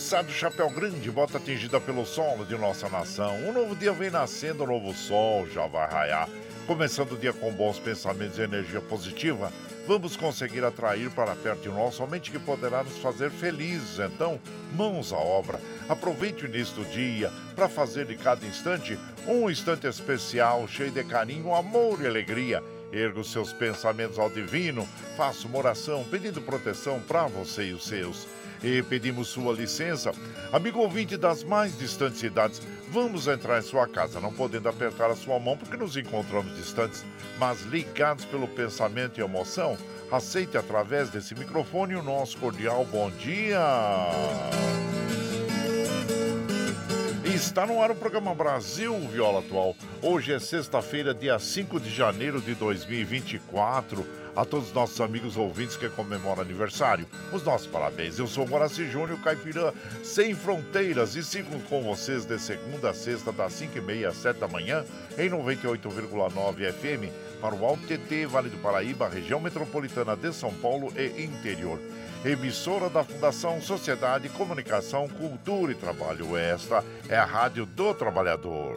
moçada Chapéu Grande, volta atingida pelo sol de nossa nação. Um novo dia vem nascendo, um novo sol já vai raiar. Começando o dia com bons pensamentos e energia positiva, vamos conseguir atrair para perto de nós somente que poderá nos fazer felizes. Então, mãos à obra. Aproveite o início do dia para fazer de cada instante um instante especial, cheio de carinho, amor e alegria. Erga os seus pensamentos ao divino, faça uma oração pedindo proteção para você e os seus e pedimos sua licença. Amigo ouvinte das mais distantes cidades, vamos entrar em sua casa, não podendo apertar a sua mão porque nos encontramos distantes, mas ligados pelo pensamento e emoção. Aceite através desse microfone o nosso cordial bom dia. Está no ar o programa Brasil Viola Atual. Hoje é sexta-feira, dia 5 de janeiro de 2024 a todos os nossos amigos ouvintes que comemoram aniversário. Os nossos parabéns. Eu sou Moraci Júnior, caipirã sem fronteiras e sigo com vocês de segunda a sexta, das 5h30 às 7 da manhã, em 98,9 FM, para o Alto TT, Vale do Paraíba, região metropolitana de São Paulo e interior. Emissora da Fundação Sociedade, Comunicação, Cultura e Trabalho. Esta é a Rádio do Trabalhador.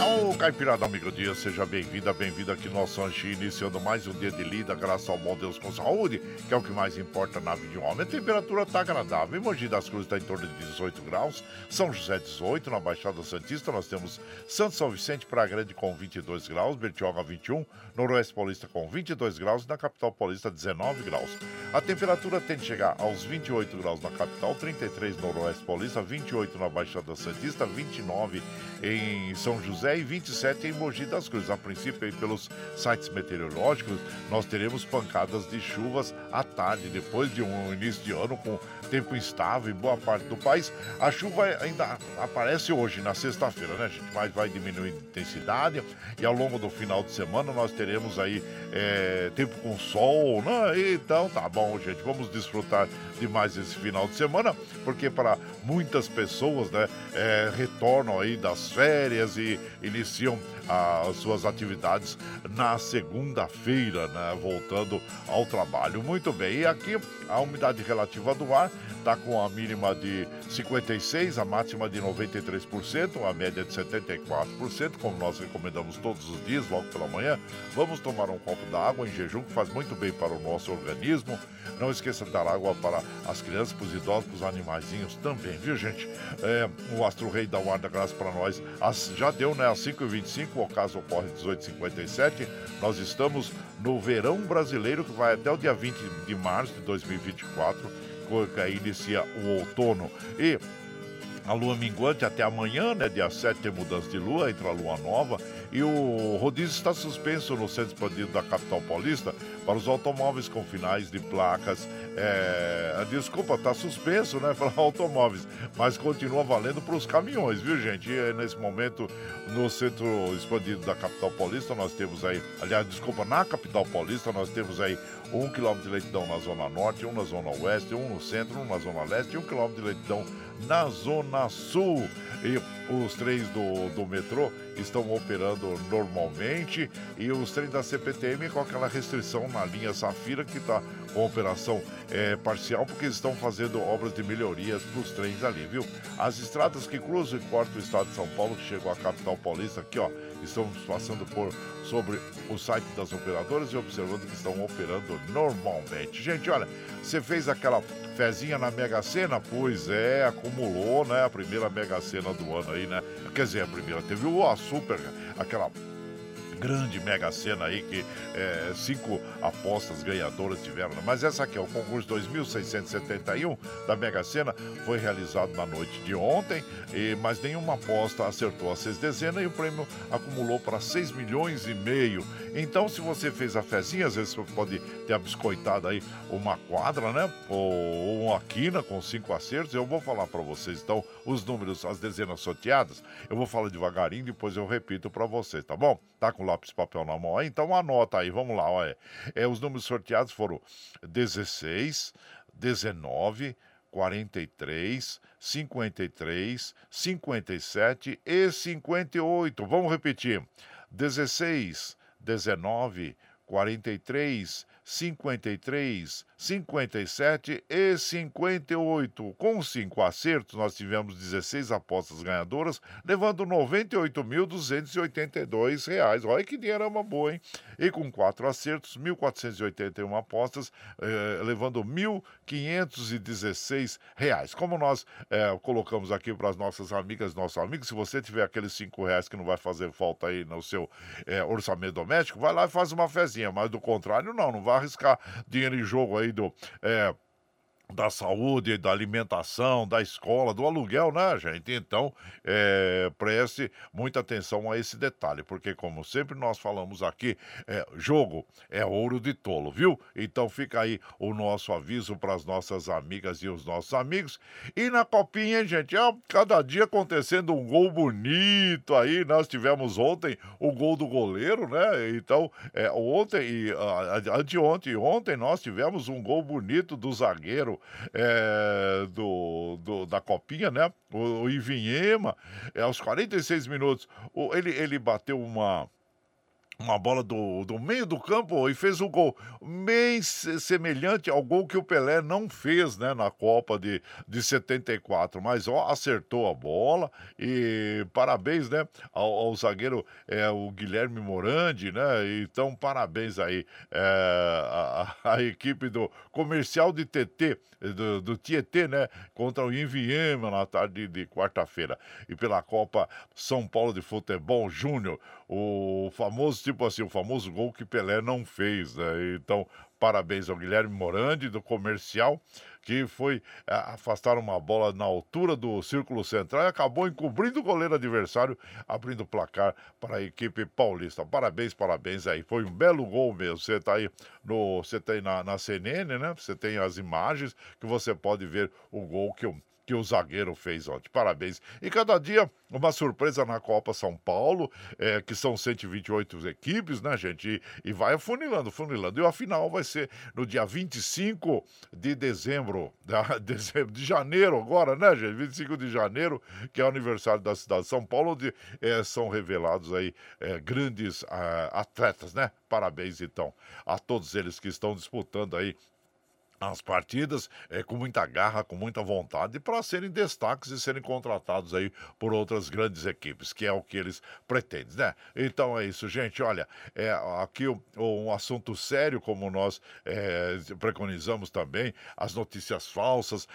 Ô, Caipirada Amigo Dia, seja bem-vinda, bem-vindo aqui no nosso Anchi, iniciando mais um dia de lida, graças ao bom Deus com saúde, que é o que mais importa na vida de um homem. A temperatura está agradável, em Mogi das Cruzes está em torno de 18 graus, São José 18, na Baixada Santista nós temos Santo São Vicente, Praia Grande com 22 graus, Bertioga 21, Noroeste Paulista com 22 graus e na capital paulista 19 graus. A temperatura tende a chegar aos 28 graus na capital, 33 no Noroeste Paulista, 28 na Baixada Santista, 29 em São José e 27 em Mogi das Cruzes. A princípio, aí, pelos sites meteorológicos, nós teremos pancadas de chuvas à tarde, depois de um início de ano com tempo instável em boa parte do país. A chuva ainda aparece hoje, na sexta-feira, né, gente? Mas vai diminuir de intensidade e ao longo do final de semana nós teremos aí é, tempo com sol, né? Então tá bom, gente. Vamos desfrutar de mais esse final de semana, porque para muitas pessoas né, é, retornam aí das férias e iniciam as suas atividades na segunda-feira, né, voltando ao trabalho. Muito bem, e aqui a umidade relativa do ar está com a mínima de 56, a máxima de 93%, a média de 74%, como nós recomendamos todos os dias, logo pela manhã. Vamos tomar um copo d'água em jejum, que faz muito bem para o nosso organismo. Não esqueça de dar água para as crianças, para os idosos, para os animaizinhos também, viu, gente? É, o Astro Rei da graça para nós. As, já deu, né? Às 5h25, o ocaso ocorre às 18h57. Nós estamos no verão brasileiro, que vai até o dia 20 de março de 2024 que aí inicia o outono. E a lua minguante até amanhã, né? Dia 7 tem mudança de lua, entra a lua nova. E o rodízio está suspenso no centro expandido da capital paulista para os automóveis com finais de placas. É, desculpa, está suspenso, né? Para automóveis, mas continua valendo para os caminhões, viu, gente? E nesse momento, no centro expandido da capital paulista, nós temos aí, aliás, desculpa, na capital paulista, nós temos aí um quilômetro de leitão na zona norte, um na zona oeste, um no centro, um na zona leste e um quilômetro de leitão na zona sul. E os trens do, do metrô estão operando normalmente e os trens da CPTM com aquela restrição na linha Safira que está com operação é, parcial porque estão fazendo obras de melhorias para os trens ali, viu? As estradas que cruzam e cortam o estado de São Paulo, que chegam à capital paulista aqui, ó, estamos passando por sobre o site das operadoras e observando que estão operando normalmente. Gente, olha, você fez aquela fezinha na Mega Sena? Pois é, acumulou, né? A primeira Mega Sena do ano aí, né? Quer dizer, a primeira teve o Super, aquela grande mega cena aí que é, cinco apostas ganhadoras tiveram. Né? Mas essa aqui é o concurso 2671 da Mega Sena, foi realizado na noite de ontem, e, mas nenhuma aposta acertou as seis dezenas e o prêmio acumulou para 6 milhões e meio. Então, se você fez a fezinha, às vezes você pode ter abiscoitado aí uma quadra, né? Ou, uma quina com cinco acertos. Eu vou falar para vocês, então, os números, as dezenas sorteadas. Eu vou falar devagarinho, depois eu repito para vocês, tá bom? Tá com lápis e papel na mão aí? Então anota aí, vamos lá, olha. É, os números sorteados foram 16, 19, 43, 53, 57 e 58. Vamos repetir. 16, 19, 43, 53, 57 e 58. Com cinco acertos, nós tivemos 16 apostas ganhadoras, levando R$ 98.282. Olha que dinheirama boa, hein? E com quatro acertos, 1.481 apostas, eh, levando R$ 1.516. Como nós eh, colocamos aqui para as nossas amigas, nossos amigos, se você tiver aqueles cinco reais que não vai fazer falta aí no seu eh, orçamento doméstico, vai lá e faz uma fezinha, mas do contrário, não, não vai arriscar dinheiro em jogo aí do. É, da saúde, da alimentação, da escola, do aluguel, né, gente? Então, é, preste muita atenção a esse detalhe, porque, como sempre nós falamos aqui, é, jogo é ouro de tolo, viu? Então, fica aí o nosso aviso para as nossas amigas e os nossos amigos. E na copinha, gente, é cada dia acontecendo um gol bonito aí. Nós tivemos ontem o gol do goleiro, né? Então, é, ontem e uh, anteontem e ontem nós tivemos um gol bonito do zagueiro é, do, do, da Copinha, né? O, o Ivinhema, é, aos 46 minutos, o, ele, ele bateu uma uma bola do, do meio do campo e fez um gol bem semelhante ao gol que o Pelé não fez né, na Copa de, de 74. Mas ó, acertou a bola e parabéns né, ao, ao zagueiro é, o Guilherme Morandi, né? Então, parabéns aí é, a, a, equipe do comercial de TT, do, do Tietê, né? Contra o Inviema na tarde de quarta-feira. E pela Copa São Paulo de Futebol Júnior, o famoso tipo assim, o famoso gol que Pelé não fez, né? Então, parabéns ao Guilherme Morandi, do comercial, que foi é, afastar uma bola na altura do círculo central e acabou encobrindo o goleiro adversário, abrindo o placar para a equipe paulista. Parabéns, parabéns aí. Foi um belo gol mesmo. Você está aí no. Você tem na, na CNN, né? Você tem as imagens que você pode ver o gol que o que o zagueiro fez ontem. Parabéns. E cada dia uma surpresa na Copa São Paulo, é, que são 128 equipes, né, gente? E, e vai afunilando, funilando. E a final vai ser no dia 25 de dezembro, de, de janeiro agora, né, gente? 25 de janeiro, que é o aniversário da cidade de São Paulo, onde é, são revelados aí é, grandes ah, atletas, né? Parabéns, então, a todos eles que estão disputando aí as partidas é, com muita garra, com muita vontade, para serem destaques e serem contratados aí por outras grandes equipes, que é o que eles pretendem, né? Então é isso, gente. Olha, é, aqui um assunto sério, como nós é, preconizamos também, as notícias falsas,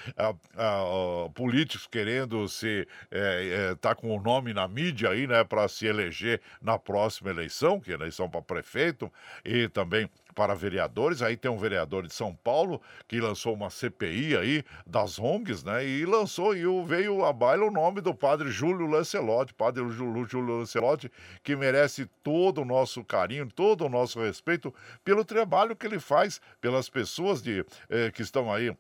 políticos querendo se é, tá com o nome na mídia aí, né, para se eleger na próxima eleição, que é eleição para prefeito, e também para vereadores. Aí tem um vereador de São Paulo que lançou uma CPI aí das ONGs, né? E lançou e veio a baila o nome do padre Júlio Lancelotti, padre Júlio, Júlio Lancelotti, que merece todo o nosso carinho, todo o nosso respeito pelo trabalho que ele faz pelas pessoas de, eh, que estão aí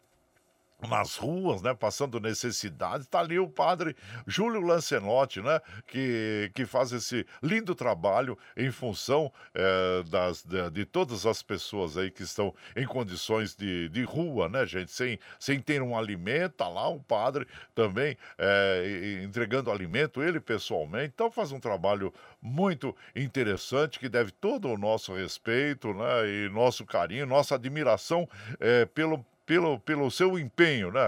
nas ruas, né, passando necessidade, está ali o padre Júlio Lancelotti, né, que, que faz esse lindo trabalho em função é, das, de, de, todas as pessoas aí que estão em condições de, de rua, né, gente, sem, sem ter um alimento, tá lá o padre também é, entregando alimento, ele pessoalmente, então faz um trabalho muito interessante que deve todo o nosso respeito, né, e nosso carinho, nossa admiração é, pelo pelo, pelo seu empenho, né?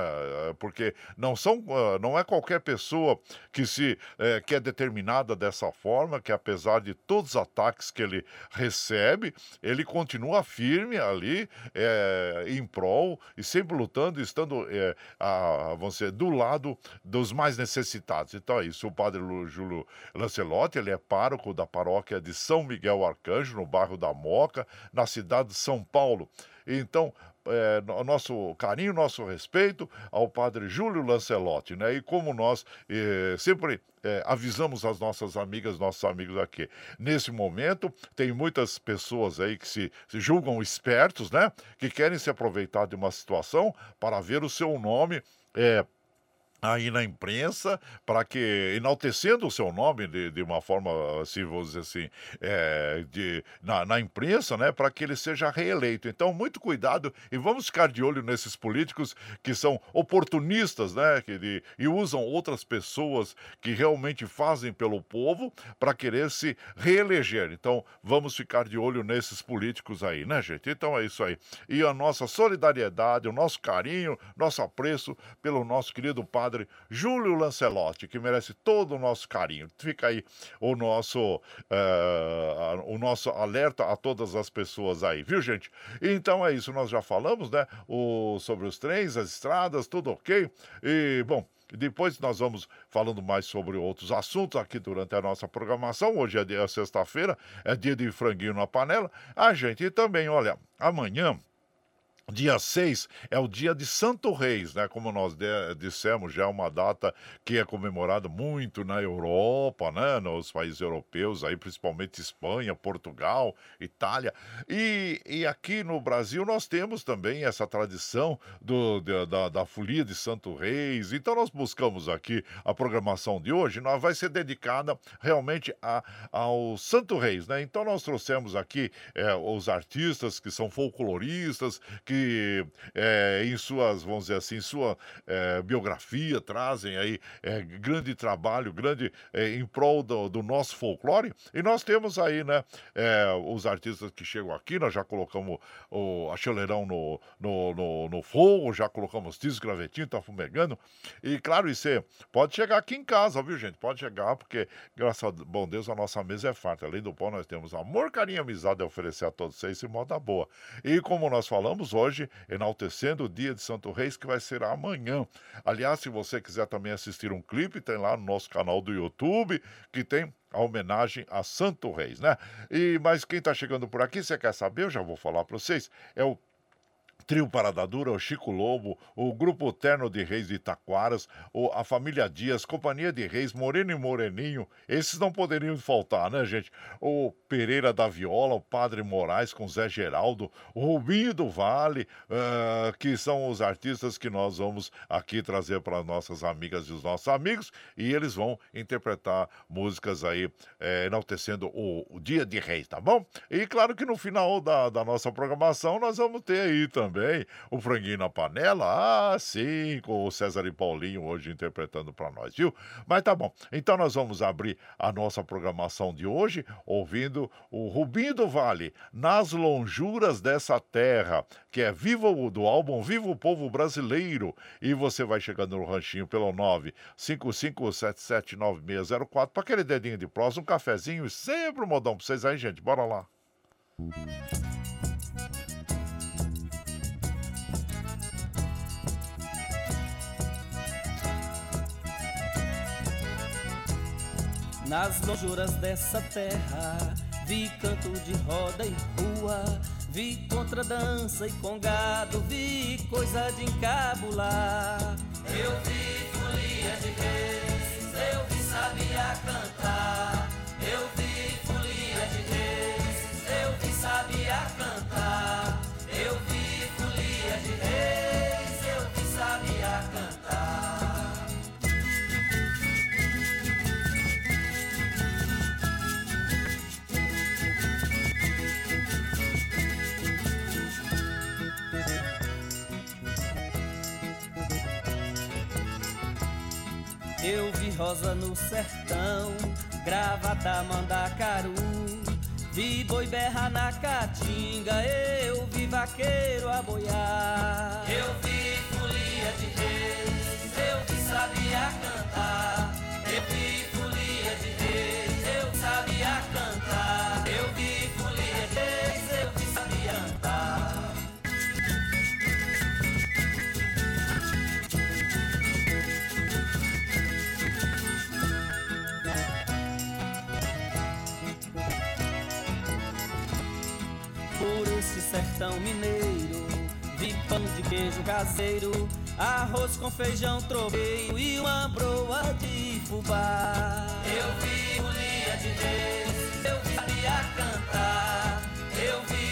Porque não são, ah, não é qualquer pessoa que se é, que é determinada dessa forma, que apesar de todos os ataques que ele recebe, ele continua firme ali é, em prol e sempre lutando, estando é, a, dizer, do lado dos mais necessitados. Então é isso. O Padre Júlio Lancelotti, ele é pároco da paróquia de São Miguel Arcanjo, no bairro da Moca, na cidade de São Paulo. Então, é, nosso carinho, nosso respeito ao padre Júlio Lancelotti, né? E como nós é, sempre é, avisamos as nossas amigas, nossos amigos aqui. Nesse momento, tem muitas pessoas aí que se, se, julgam espertos, né? Que querem se aproveitar de uma situação para ver o seu nome. É, aí na imprensa para que enaltecendo o seu nome de, de uma forma assim vamos dizer assim é, de, na, na imprensa né para que ele seja reeleito. Então muito cuidado e vamos ficar de olho nesses políticos que são oportunistas né que de, e usam outras pessoas que realmente fazem pelo povo para querer se reeleger. Então vamos ficar de olho nesses políticos aí né gente? Então é isso aí. E a nossa solidariedade o nosso carinho nosso apreço pelo nosso querido padre padre Júlio Lancelotti, que merece todo o nosso carinho. Fica aí o nosso, uh, o nosso alerta a todas as pessoas aí, viu, gente? Então é isso, nós já falamos, né? O, sobre os trens, as estradas, tudo ok. E, bom, depois nós vamos falando mais sobre outros assuntos aqui durante a nossa programação. Hoje é, é sexta-feira, é dia de franguinho na panela. A gente também, olha, amanhã Dia 6 é o dia de Santo Reis, né? Como nós dissemos, já é uma data que é comemorada muito na Europa, né? Nos países europeus, aí principalmente Espanha, Portugal, Itália. E, e aqui no Brasil nós temos também essa tradição do, de, da, da folia de Santo Reis. Então nós buscamos aqui a programação de hoje, nós vai ser dedicada realmente a, ao Santo Reis, né? Então nós trouxemos aqui é, os artistas que são folcloristas, que que é, em suas, vamos dizer assim, sua é, biografia trazem aí é, grande trabalho, grande em prol do, do, nosso folclore. E nós temos aí, né, os artistas que chegam aqui, nós já colocamos o Acheleirão no, no, no, no fogo, já colocamos Tiso Gravetinho, tá fumegando. E claro, isso pode chegar aqui em casa, viu, gente? Pode chegar, porque, graças a bom Deus, a nossa mesa é farta. Além do pão, nós temos amor, carinho e amizade a oferecer a todos vocês e moda boa. E como nós falamos hoje, hoje, enaltecendo o dia de Santo Reis, que vai ser amanhã. Aliás, se você quiser também assistir um clipe, tem lá no nosso canal do YouTube, que tem a homenagem a Santo Reis, né? E mas quem está chegando por aqui, você quer saber? Eu já vou falar para vocês. É o Trio Parada Dura, o Chico Lobo, o Grupo Terno de Reis de Itaquaras, a família Dias, Companhia de Reis, Moreno e Moreninho, esses não poderiam faltar, né, gente? O Pereira da Viola, o Padre Moraes com Zé Geraldo, o Rubinho do Vale, uh, que são os artistas que nós vamos aqui trazer para nossas amigas e os nossos amigos, e eles vão interpretar músicas aí, é, enaltecendo o, o, Dia de Reis, tá bom? E claro que no final da, da nossa programação nós vamos ter aí também também. O Franguinho na Panela, ah, sim, com o César e Paulinho hoje interpretando para nós, viu? Mas tá bom. Então nós vamos abrir a nossa programação de hoje ouvindo o Rubinho do Vale, Nas Lonjuras dessa Terra, que é vivo do álbum Viva o Povo Brasileiro. E você vai chegando no ranchinho pelo 955779604 para aquele dedinho de próximo, um cafezinho e sempre um modão para vocês aí, gente. Bora lá. Nas lonjuras dessa terra, vi canto de roda e rua, vi contradança e congado, vi coisa de encabular. Eu vi folia de reis, eu vi sabia cantar. Eu vi Eu vi rosa no sertão, gravata mandacaru. Vi boi berra na caatinga, eu vi vaqueiro a boiar. Eu vi folia de reis, eu vi sabia cantar. Eu vi sertão mineiro. Vi pão de queijo caseiro, arroz com feijão tropeiro e uma broa de fubá. Eu vi folia de reis, eu vi sabia cantar. Eu vi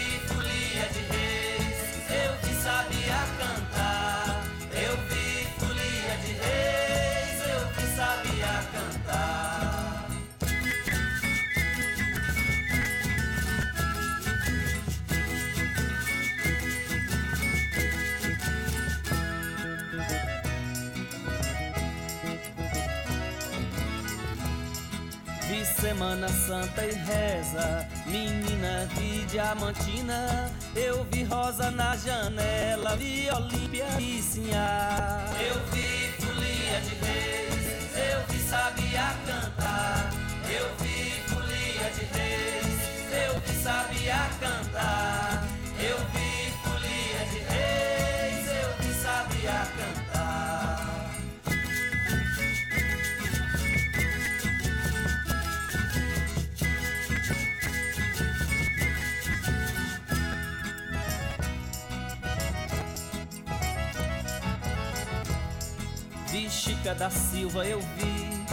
Semana Santa e reza, menina vi diamantina. Eu vi rosa na janela, vi Olímpia e Sinhá. Eu vi folia de reis, eu vi sabia cantar. Eu vi folia de reis, eu vi sabia cantar. Chica da Silva, eu vi.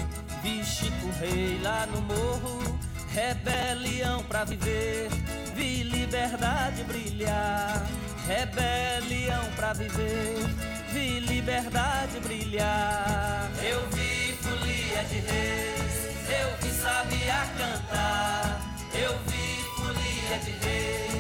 Vi Chico Rei lá no morro. Rebelião pra viver. Vi liberdade brilhar. Rebelião pra viver. Vi liberdade brilhar. Eu vi folia de reis. Eu vi sabia cantar. Eu vi folia de reis.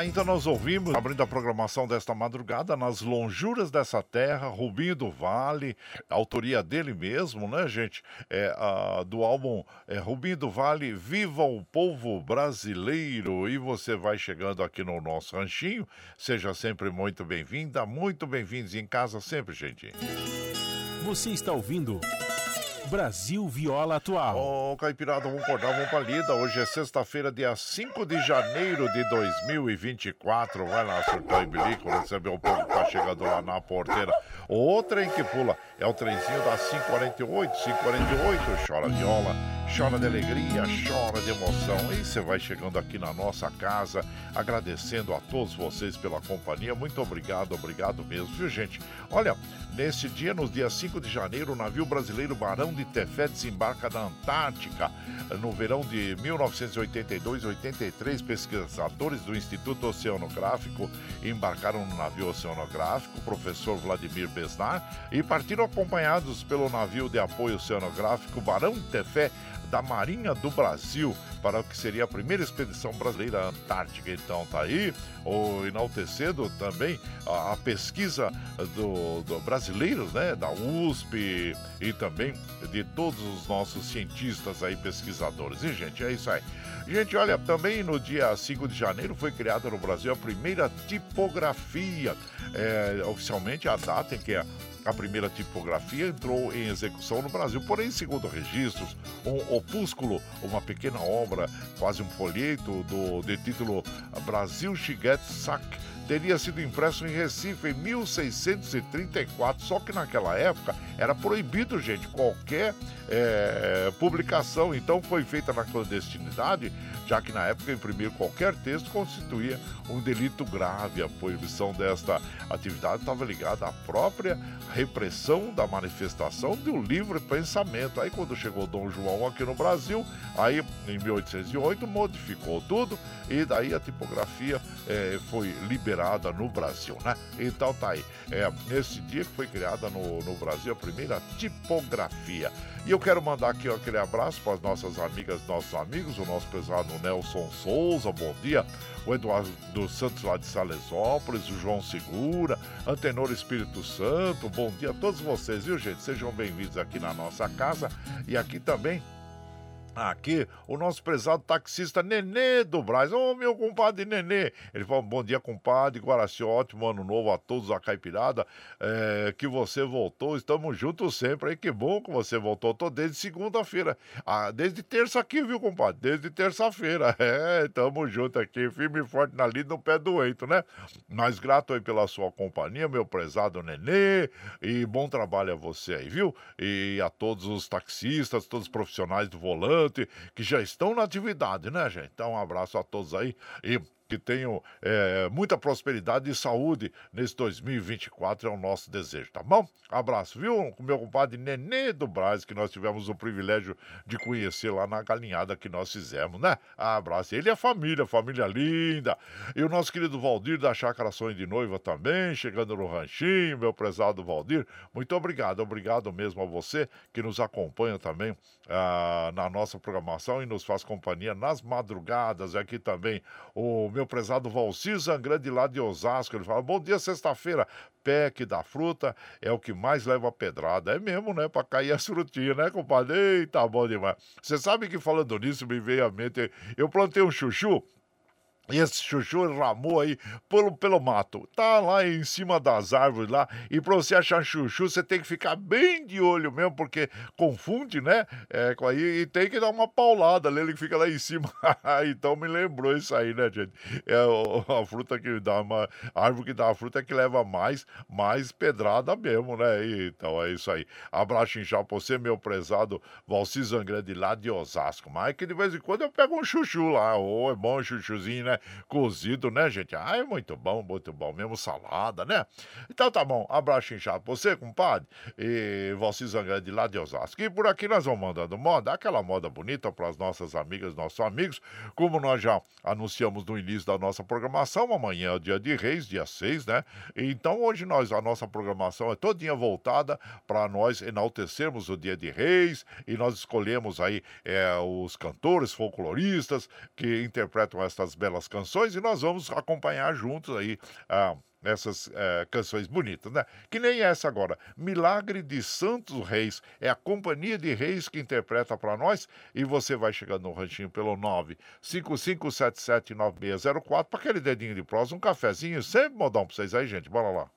Ainda nós ouvimos, abrindo a programação desta madrugada, nas lonjuras dessa terra, Rubinho do Vale, autoria dele mesmo, né, gente? É, a, do álbum é, Rubinho do Vale, Viva o Povo Brasileiro! E você vai chegando aqui no nosso ranchinho, seja sempre muito bem-vinda, muito bem-vindos em casa sempre, gente. Você está ouvindo. Brasil Viola Atual. Ô, oh, Caipirada, vamos acordar, vamos pra lida. Hoje é sexta-feira, dia 5 de janeiro de 2024. Vai lá, surtar e bilico, receber o povo que tá chegando lá na porteira. O trem que pula é o trenzinho da 548, 548. Chora viola, chora de alegria, chora de emoção. E você vai chegando aqui na nossa casa, agradecendo a todos vocês pela companhia. Muito obrigado, obrigado mesmo, viu, gente? Olha, nesse dia, no dia 5 de janeiro, o navio brasileiro Barão de Tefé desembarca na Antártica. No verão de 1982-83, pesquisadores do Instituto Oceanográfico embarcaram no navio oceanográfico, professor Vladimir Besnar, e partiram acompanhados pelo navio de apoio oceanográfico Barão de Tefé da Marinha do Brasil para o que seria a primeira expedição brasileira à Antártica. Então tá aí, o enaltecendo também a, a pesquisa do, do brasileiros, né, da USP e também de todos os nossos cientistas aí, pesquisadores. E, gente, é isso aí. Gente, olha, também no dia 5 de janeiro foi criada no Brasil a primeira tipografia. É, oficialmente a data em que a a primeira tipografia entrou em execução no Brasil, porém, segundo registros, um opúsculo, uma pequena obra, quase um folheto do, de título Brasil Chiguete Sac, teria sido impresso em Recife em 1634. Só que naquela época era proibido, gente, qualquer é, publicação. Então foi feita na clandestinidade já que na época imprimir qualquer texto constituía um delito grave. A proibição desta atividade estava ligada à própria repressão da manifestação do livre pensamento. Aí quando chegou Dom João aqui no Brasil, aí em 1808 modificou tudo e daí a tipografia é, foi liberada no Brasil, né? Então tá aí. É, nesse dia que foi criada no, no Brasil a primeira tipografia. E eu quero mandar aqui aquele abraço para as nossas amigas, nossos amigos, o nosso pesado Nelson Souza, bom dia. O Eduardo dos Santos lá de Salesópolis, o João Segura, Antenor Espírito Santo, bom dia a todos vocês, viu gente? Sejam bem-vindos aqui na nossa casa e aqui também Aqui, o nosso prezado taxista Nenê do Braz. Ô, oh, meu compadre Nenê. Ele falou: bom dia, compadre. Guaraci, ótimo ano novo a todos a Caipirada. É, que você voltou. Estamos juntos sempre. Aí, que bom que você voltou. Tô desde segunda-feira. Ah, desde terça aqui, viu, compadre? Desde terça-feira. É, tamo junto aqui, firme e forte na lida, no pé do eito, né? Mas grato aí pela sua companhia, meu prezado Nenê. E bom trabalho a você aí, viu? E a todos os taxistas, todos os profissionais do volante que já estão na atividade, né, gente? Então, um abraço a todos aí e que tenham é, muita prosperidade e saúde nesse 2024, é o nosso desejo, tá bom? Abraço, viu? Com meu compadre Nenê do Braz, que nós tivemos o privilégio de conhecer lá na galinhada que nós fizemos, né? Abraço. Ele é família, família linda. E o nosso querido Valdir da Chácara Sonho de Noiva também, chegando no ranchinho, meu prezado Valdir. Muito obrigado, obrigado mesmo a você que nos acompanha também ah, na nossa programação e nos faz companhia nas madrugadas. Aqui também o meu meu prezado Valcir Zangrande lá de Osasco. Ele fala: Bom dia, sexta-feira. PEC da fruta é o que mais leva pedrada. É mesmo, né? Pra cair as frutinhas, né, compadre? Eita, bom demais. Você sabe que falando nisso me veio à mente. Eu plantei um chuchu esse chuchu ramou aí pelo, pelo mato. Tá lá em cima das árvores lá. E pra você achar chuchu, você tem que ficar bem de olho mesmo, porque confunde, né? É, aí, e tem que dar uma paulada nele que fica lá em cima. então me lembrou isso aí, né, gente? É a fruta que dá uma. A árvore que dá a fruta é que leva mais, mais pedrada mesmo, né? Então é isso aí. Abraço inchado pra você, meu prezado Valci Zangrande lá de Osasco. Mas é que de vez em quando eu pego um chuchu lá. Ô, oh, é bom chuchuzinho, né? Cozido, né, gente? Ai, muito bom, muito bom. Mesmo salada, né? Então tá bom. Abraço inchado pra você, compadre. E você Zangrande lá de Osasco. E por aqui nós vamos mandando moda, aquela moda bonita para as nossas amigas, nossos amigos. Como nós já anunciamos no início da nossa programação, amanhã é o dia de Reis, dia 6, né? Então hoje nós, a nossa programação é todinha voltada para nós enaltecermos o dia de Reis e nós escolhemos aí é, os cantores folcloristas que interpretam estas belas belas canções e nós vamos acompanhar juntos aí. Ah, essas é, canções bonitas, né? Que nem essa agora. Milagre de Santos Reis. É a Companhia de Reis que interpreta para nós. E você vai chegando no ranchinho pelo 955779604 para aquele dedinho de prosa, um cafezinho, sempre modão para vocês aí, gente. Bora lá.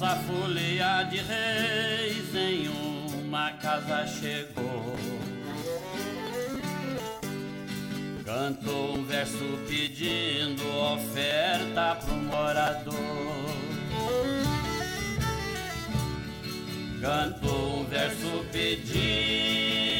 Nossa folia de reis em uma casa chegou. Cantou um verso pedindo oferta pro morador. Cantou um verso pedindo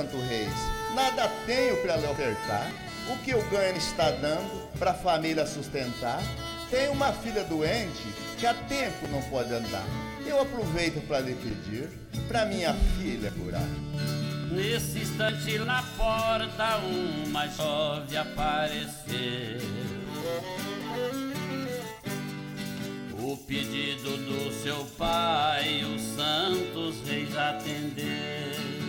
Santo Reis, nada tenho para lhe ofertar. O que eu ganho está dando para a família sustentar. Tenho uma filha doente que há tempo não pode andar. Eu aproveito para lhe pedir para minha filha curar. Nesse instante na porta uma jovem apareceu. O pedido do seu pai, os santos reis atendeu.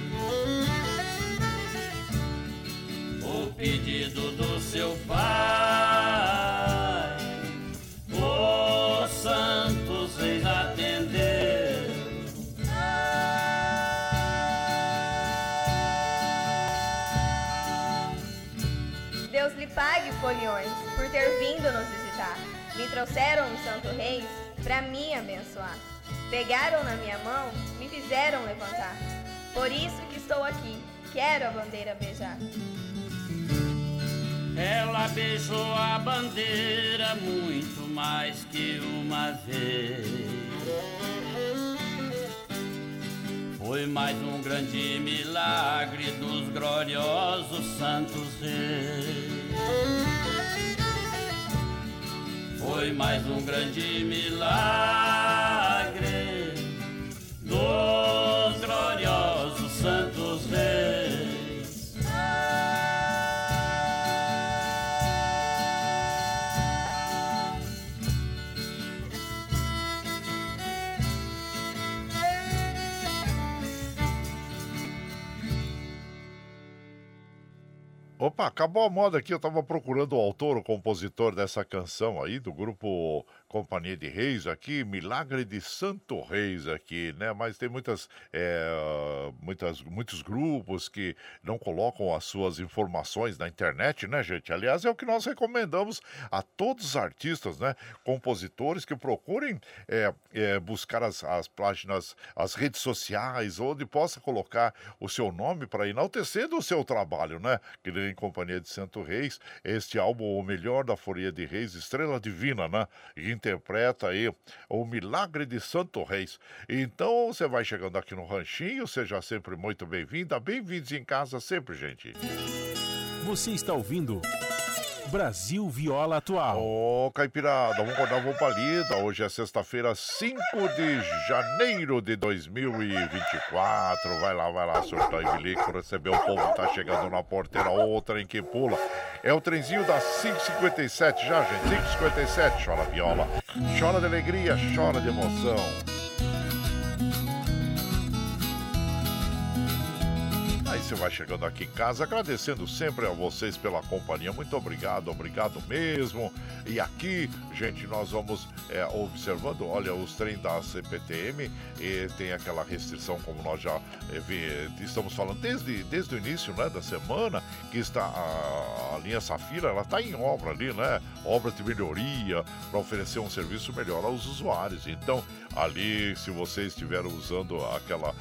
O pedido do seu pai, os santos reis atender. Deus lhe pague, foliões, por ter vindo nos visitar. Me trouxeram os santo reis para me abençoar. Pegaram na minha mão, me fizeram levantar. Por isso que estou aqui, quero a bandeira beijar. Ela beijou a bandeira muito mais que uma vez. Foi mais um grande milagre dos gloriosos santos reis. Foi mais um grande milagre Opa, acabou a moda aqui. Eu tava procurando o autor, o compositor dessa canção aí, do grupo Companhia de Reis aqui, Milagre de Santo Reis aqui, né? Mas tem muitas, é, muitas, muitos grupos que não colocam as suas informações na internet, né, gente? Aliás, é o que nós recomendamos a todos os artistas, né? Compositores que procurem é, é, buscar as, as páginas, as redes sociais, onde possa colocar o seu nome para enaltecer o seu trabalho, né? Que nem Companhia de Santo Reis, este álbum, o melhor da Folia de Reis, Estrela Divina, né? E interpreta aí o Milagre de Santo Reis. Então, você vai chegando aqui no Ranchinho, seja sempre muito bem-vinda, bem-vindos em casa sempre, gente. Você está ouvindo Brasil Viola Atual. Ô, Caipirada, vamos acordar a roupa lida. Hoje é sexta-feira, 5 de janeiro de 2024. Vai lá, vai lá, surtar e bilico, receber o povo tá chegando na porteira, outra em que pula. É o trenzinho das 5h57 já, gente. 5h57, chora viola, chora de alegria, chora de emoção. Você vai chegando aqui em casa, agradecendo sempre a vocês pela companhia. Muito obrigado, obrigado mesmo. E aqui, gente, nós vamos é, observando, olha, os trens da CPTM e tem aquela restrição, como nós já é, vi, estamos falando desde, desde o início né, da semana, que está a, a linha Safira, ela está em obra ali, né? Obra de melhoria para oferecer um serviço melhor aos usuários. Então, ali, se você estiver usando aquela,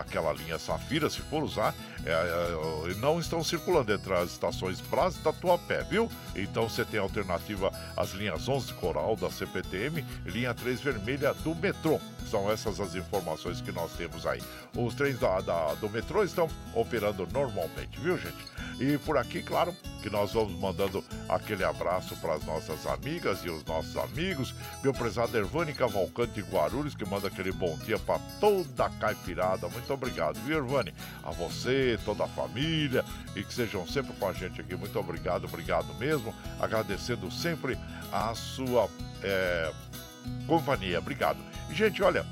aquela linha Safira, se for usar, é, é, não estão circulando entre as estações Brás e Tatuapé, viu? Então você tem alternativa às linhas 11 Coral da CPTM linha 3 Vermelha do metrô. São essas as informações que nós temos aí. Os trens da, da- do metrô estão operando normalmente, viu, gente? E por aqui, claro, que nós vamos mandando aquele abraço para as nossas amigas e os nossos amigos. Meu prezado Ervani Cavalcante Guarulhos, que manda aquele bom dia para toda a caipirada. Muito obrigado, viu, Ervani? A você, toda a família e que sejam sempre com a gente aqui. Muito obrigado, obrigado mesmo. Agradecendo sempre a sua é, companhia. Obrigado. Gente, olha,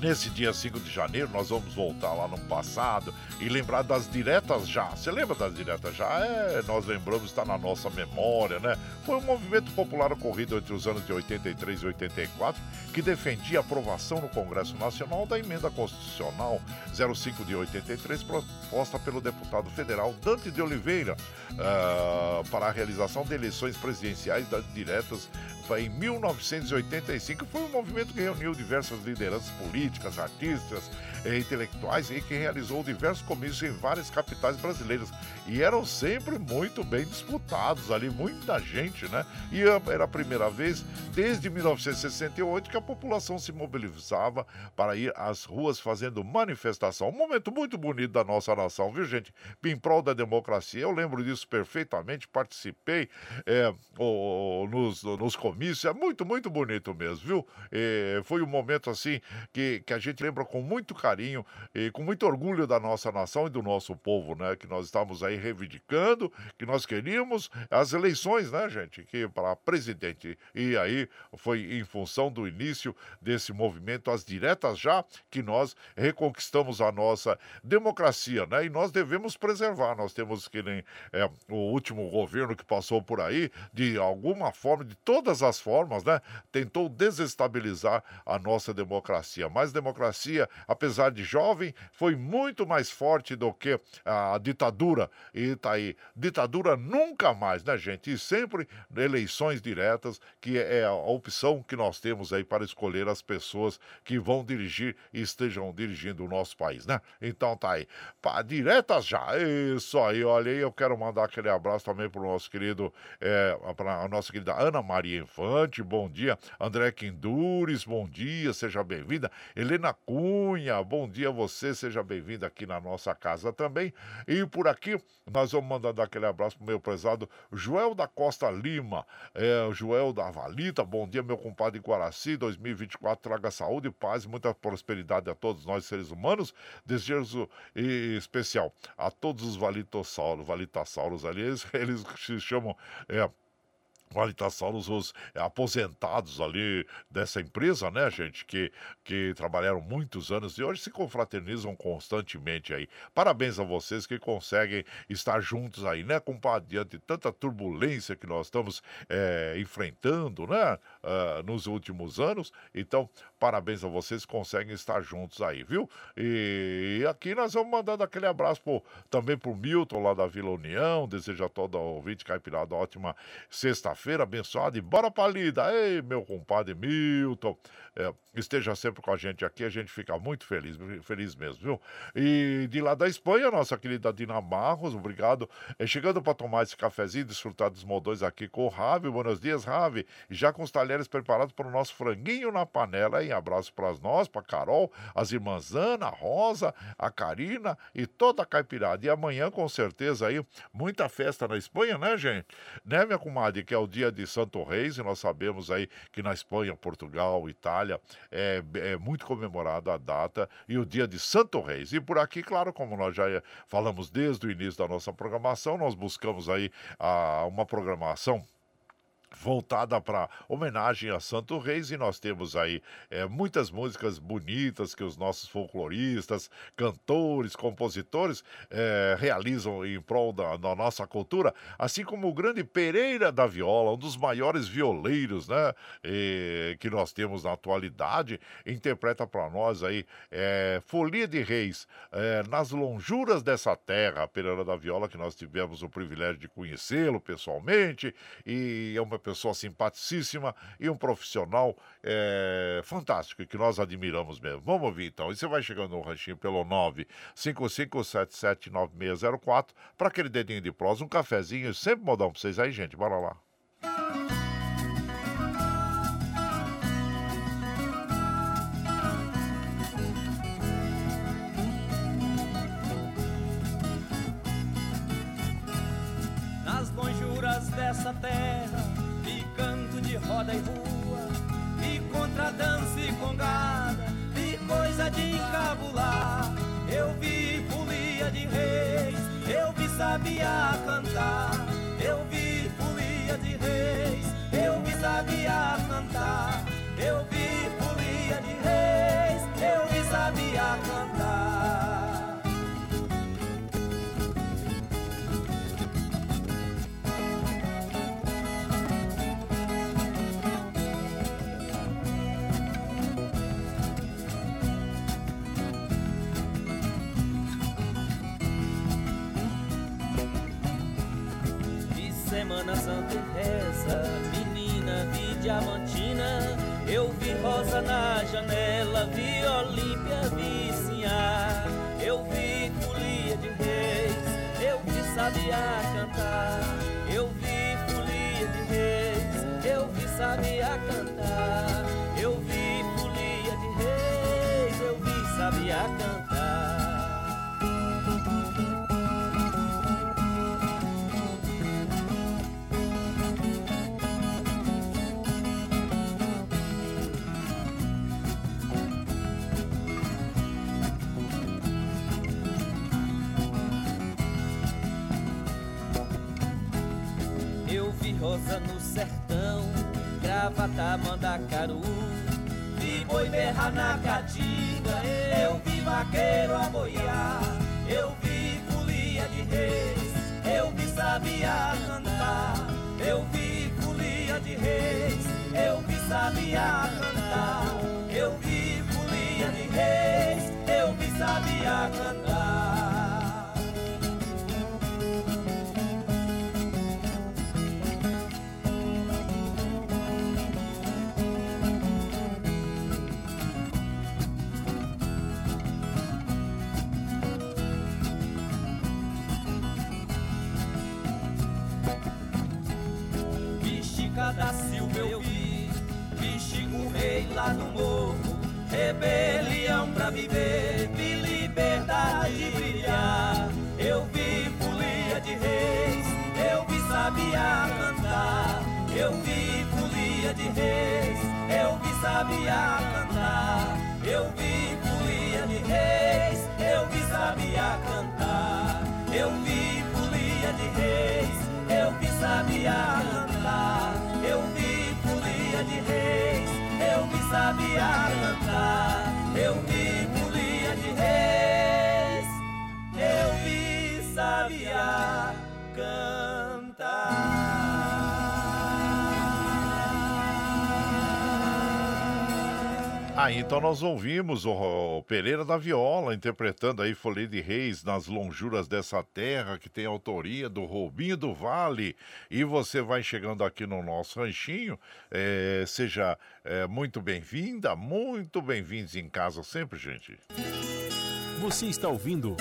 Nesse dia 5 de janeiro, nós vamos voltar lá no passado e lembrar das diretas já. Você lembra das diretas já? É, nós lembramos, está na nossa memória, né? Foi um movimento popular ocorrido entre os anos de 83 e 84 que defendia a aprovação no Congresso Nacional da emenda constitucional 05 de 83, proposta pelo deputado federal Dante de Oliveira uh, para a realização de eleições presidenciais das diretas em 1985. Foi um movimento que reuniu diversas lideranças políticas, artistas, eh, intelectuais e que realizou diversos comícios em várias capitais brasileiras. E eram sempre muito bem disputados ali, muita gente, né? E era a primeira vez desde 1968 que a população se mobilizava para ir às ruas fazendo manifestação. Um momento muito bonito da nossa nação, viu, gente? Em prol da democracia. Eu lembro disso perfeitamente, participei é, nos, nos comícios. É muito, muito bonito mesmo, viu? É, foi um momento assim que, que a gente lembra com muito carinho e com muito orgulho da nossa nação e do nosso povo, né? Que nós estamos aí reivindicando, que nós queríamos as eleições, né, gente? Que para presidente. E aí foi em função do início desse movimento, as diretas já, que nós reconquistamos a nossa democracia, né? E nós devemos preservar. Nós temos que nem é, o último governo que passou por aí, de alguma forma, de todas as formas, né? Tentou desestabilizar a nossa democracia. Mas democracia, apesar de jovem, foi muito mais forte do que a ditadura. E tá aí. Ditadura nunca mais, né, gente? E sempre eleições diretas, que é a opção que nós temos aí para escolher as pessoas que vão dirigir e estejam dirigindo o nosso país, né? Então tá aí. Pá, diretas já. Isso aí, olha aí, eu quero mandar aquele abraço também para o nosso querido, é, para a nossa querida Ana Maria Infante, bom dia. André Quindures, bom dia, seja bem-vinda. Helena Cunha, bom dia a você, seja bem-vinda aqui na nossa casa também. E por aqui, nós vamos mandar aquele abraço pro meu prezado Joel da Costa Lima, é, Joel da Valita, bom dia, meu compadre Guaraci, 2024 traga saúde, paz e muita prosperidade a todos nós seres humanos. Desejo especial a todos os valitossauros, valitassauros ali, eles, eles se chamam. É, Valitassauros, os aposentados ali dessa empresa, né, gente, que, que trabalharam muitos anos e hoje se confraternizam constantemente aí. Parabéns a vocês que conseguem estar juntos aí, né, compadre, diante de tanta turbulência que nós estamos é, enfrentando, né, uh, nos últimos anos. Então, parabéns a vocês conseguem estar juntos aí, viu? E, aqui nós vamos mandando aquele abraço pro, também pro Milton lá da Vila União, desejo a todo ouvinte caipirada ótima sexta feira abençoada e bora pra lida. Ei, meu compadre Milton, é, esteja sempre com a gente aqui, a gente fica muito feliz, feliz mesmo, viu? E de lá da Espanha, nossa querida Dina Marros, obrigado. É, chegando para tomar esse cafezinho, desfrutar dos modões aqui com o Ravi. Buenos dias, Ravi. Já com os talheres preparados para o nosso franguinho na panela, hein? Abraço para nós, para Carol, as irmãs Ana, Rosa, a Karina e toda a caipirada. E amanhã, com certeza, aí, muita festa na Espanha, né, gente? Né, minha comadre? Que é o dia de Santo Reis, e nós sabemos aí que na Espanha, Portugal, Itália, é, é muito comemorada a data e o dia de Santo Reis. E por aqui, claro, como nós já falamos desde o início da nossa programação, nós buscamos aí a, uma programação voltada para homenagem a Santo Reis e nós temos aí é, muitas músicas bonitas que os nossos folcloristas, cantores, compositores é, realizam em prol da, da, nossa cultura, assim como o grande Pereira da Viola, um dos maiores violeiros, né, e, que nós temos na atualidade, interpreta para nós aí é, Folia de Reis nas lonjuras dessa terra, Pereira da Viola, que nós tivemos o privilégio de conhecê-lo pessoalmente e é uma pessoa simpaticíssima e um profissional é, fantástico que nós admiramos mesmo. Vamos ouvir então. E você vai chegando no ranchinho pelo 955779604 para aquele dedinho de prosa, um cafezinho, sempre modão para vocês aí, gente. Bora lá. Sabia então nós ouvimos o, Pereira da Viola interpretando aí Folia de Reis nas lonjuras dessa terra, que tem autoria do Robinho do Vale. E você vai chegando aqui no nosso ranchinho, é, seja é, muito bem-vinda, muito bem-vindos em casa sempre, gente. Você está ouvindo.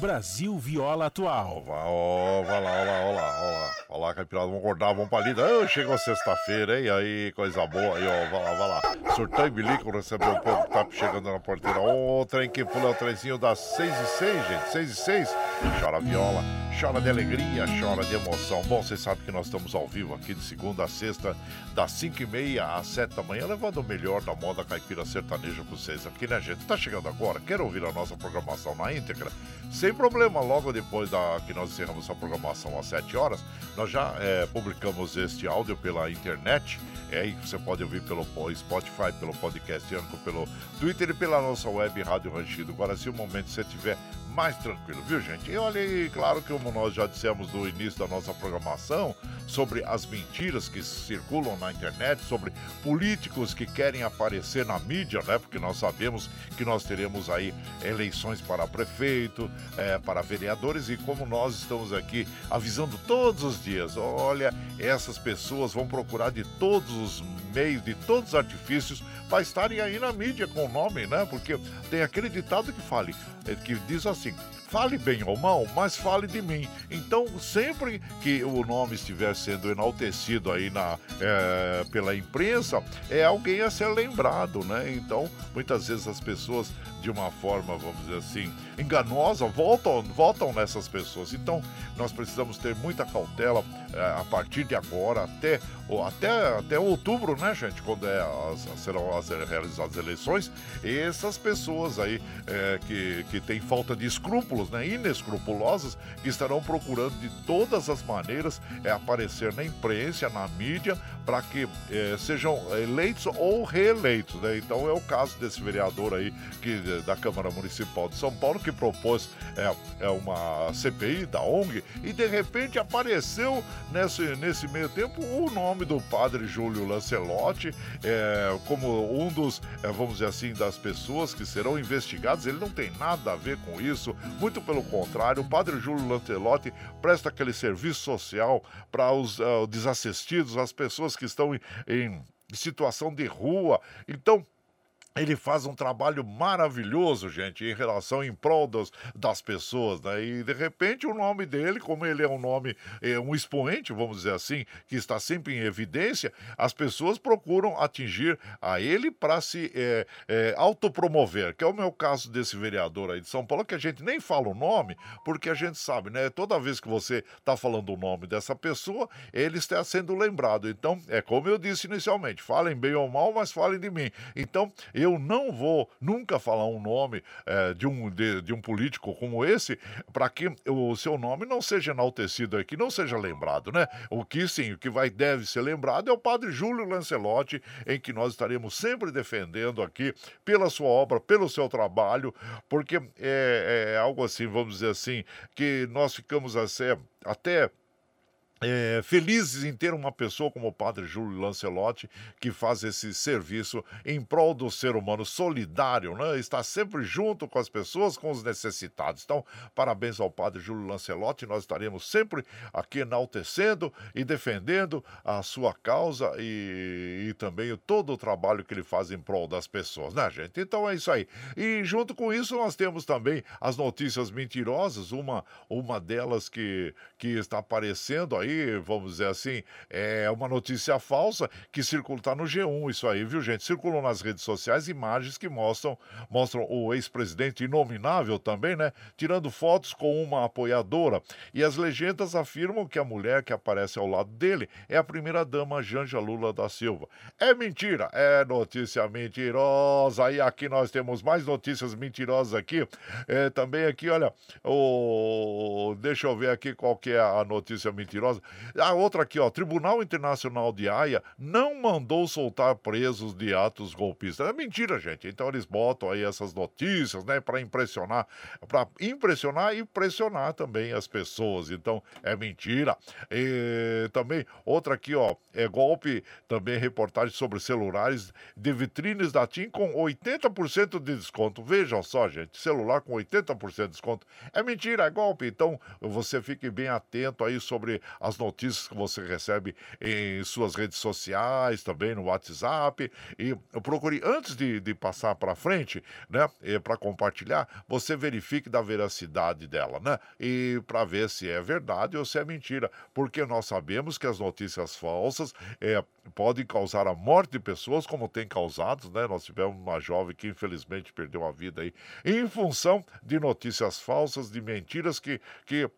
Brasil Viola Atual. Ó, vai lá, ó lá, ó lá, ó lá. Lá, caipirada, vamos acordar, vamos pra lida. Oh, chegou sexta-feira, hein? Aí, coisa boa. Aí, ó, vai lá, vai lá. Surtão e bilico, recebeu o povo tá chegando na porteira. Ô, oh, trem que pula, é o trenzinho das seis e seis, gente. Seis e seis. Chora viola, chora de alegria, chora de emoção. Bom, vocês sabem que nós estamos ao vivo aqui de segunda a sexta, das cinco e meia às sete da manhã, levando o melhor da moda caipira sertaneja pra vocês aqui, né, gente? Tá chegando agora, quer ouvir a nossa programação na íntegra? Sem problema, logo depois da que nós encerramos a programação às 7 horas, nós já é, publicamos este áudio pela internet. É aí que você pode ouvir pelo Spotify, pelo podcast pelo Twitter e pela nossa web Rádio Ranchido. Agora, se o momento você tiver mais tranquilo, viu, gente? E olha aí, claro que como nós já dissemos no início da nossa programação, sobre as mentiras que circulam na internet, sobre políticos que querem aparecer na mídia, né? Porque nós sabemos que nós teremos aí eleições para prefeito, é, para vereadores, e como nós estamos aqui avisando todos os dias, olha, essas pessoas vão procurar de todos os meios, de todos os artifícios para estarem aí na mídia com o nome, né? Porque tem aquele ditado que fale, eh, que diz assim: fale bem ou mal, mas fale de mim. Então, sempre que o nome estiver sendo enaltecido aí na, é, pela imprensa, é alguém a ser lembrado, né? Então, muitas vezes as pessoas de uma forma, vamos dizer assim, enganosa, voltam, voltam nessas pessoas. Então, nós precisamos ter muita cautela é, a partir de agora até, até, até outubro, né, gente? Quando é as, serão as, realizadas as eleições. Essas pessoas aí é, que, que têm falta de escrúpulos, né, inescrupulosas, que estarão procurando de todas as maneiras é, aparecer na imprensa, na mídia, para que sejam eleitos ou reeleitos. Né? Então é o caso desse vereador aí que, da Câmara Municipal de São Paulo que propôs é, é uma CPI da ONG e de repente apareceu nesse, nesse meio tempo o nome do padre Júlio Lancelotti é, como um dos, é, vamos dizer assim, das pessoas que serão investigadas. Ele não tem nada a ver com isso, muito pelo contrário, o padre Júlio Lancelotti presta aquele serviço social para os uh, desassistidos, as pessoas que estão em, em situação de rua. Então, ele faz um trabalho maravilhoso, gente, em relação em prol dos, das pessoas, né? E de repente o nome dele, como ele é um nome, é um expoente, vamos dizer assim, que está sempre em evidência, as pessoas procuram atingir a ele para se é, é, autopromover, que é o meu caso desse vereador aí de São Paulo, que a gente nem fala o nome, porque a gente sabe, né? Toda vez que você está falando o nome dessa pessoa, ele está sendo lembrado. Então, é como eu disse inicialmente, falem bem ou mal, mas falem de mim. Então, eu não vou nunca falar um nome é, de, um, de, de, um político como esse para que o seu nome não seja enaltecido aqui, não seja lembrado, né? O que sim, o que vai deve ser lembrado é o padre Júlio Lancelotti, em que nós estaremos sempre defendendo aqui pela sua obra, pelo seu trabalho, porque é, é algo assim, vamos dizer assim, que nós ficamos assim, até é, felizes em ter uma pessoa como o padre Júlio Lancelotti, que faz esse serviço em prol do ser humano solidário, né? está sempre junto com as pessoas, com os necessitados. Então, parabéns ao padre Júlio Lancelotti, nós estaremos sempre aqui enaltecendo e defendendo a sua causa e, e também todo o trabalho que ele faz em prol das pessoas, né, gente? Então é isso aí. E junto com isso, nós temos também as notícias mentirosas, uma, uma delas que, que está aparecendo aí aí, vamos dizer assim, é uma notícia falsa que circula, está no G1 isso aí, viu, gente? Circulam nas redes sociais imagens que mostram, mostram o ex-presidente inominável também, né? Tirando fotos com uma apoiadora. E as legendas afirmam que a mulher que aparece ao lado dele é a primeira-dama Janja Lula da Silva. É mentira, é notícia mentirosa. E aqui nós temos mais notícias mentirosas aqui. É, também aqui, olha, o... deixa eu ver aqui qual que é a notícia mentirosa. A outra aqui, ó, Tribunal Internacional de Haia não mandou soltar presos de atos golpistas. É mentira, gente. Então eles botam aí essas notícias, né, para impressionar, para impressionar e pressionar também as pessoas. Então é mentira. E também outra aqui, ó, é golpe, também reportagem sobre celulares de vitrines da TIM com 80% de desconto. Vejam só, gente, celular com 80% de desconto. É mentira, é golpe. Então você fique bem atento aí sobre as notícias que você recebe em suas redes sociais, também no WhatsApp. E procure, antes de, de passar para frente, né, para compartilhar, você verifique da veracidade dela, né? E para ver se é verdade ou se é mentira. Porque nós sabemos que as notícias falsas é, podem causar a morte de pessoas, como tem causado, né? Nós tivemos uma jovem que infelizmente perdeu a vida aí em função de notícias falsas, de mentiras que, que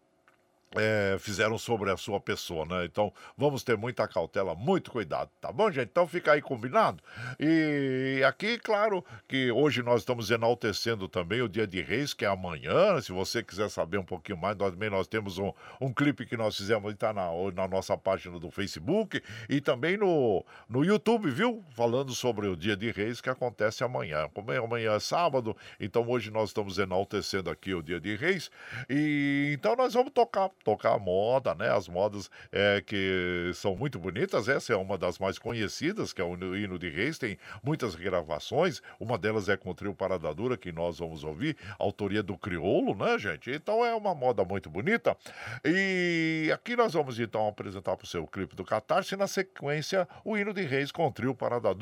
é, fizeram sobre a sua pessoa, né? Então vamos ter muita cautela, muito cuidado, tá bom, gente? Então fica aí combinado. E aqui, claro, que hoje nós estamos enaltecendo também o Dia de Reis, que é amanhã. Se você quiser saber um pouquinho mais, nós também nós temos um, um clipe que nós fizemos, está na, na nossa página do Facebook e também no, no YouTube, viu? Falando sobre o Dia de Reis que acontece amanhã. Como é amanhã é sábado, então hoje nós estamos enaltecendo aqui o Dia de Reis. E então nós vamos tocar tocar moda, né? As modas é, que são muito bonitas. Essa é uma das mais conhecidas, que é o hino de Reis. Tem muitas gravações. Uma delas é com o trio Parada que nós vamos ouvir. Autoria do Criolo, né, gente? Então é uma moda muito bonita. E aqui nós vamos então apresentar para o seu clipe do Catarse. Na sequência, o hino de Reis com o trio Parada.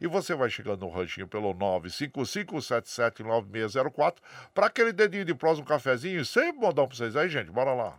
E você vai chegando no ranchinho pelo 955779604 para aquele dedinho de próximo cafezinho. Sempre modão para vocês aí, gente. Bora lá.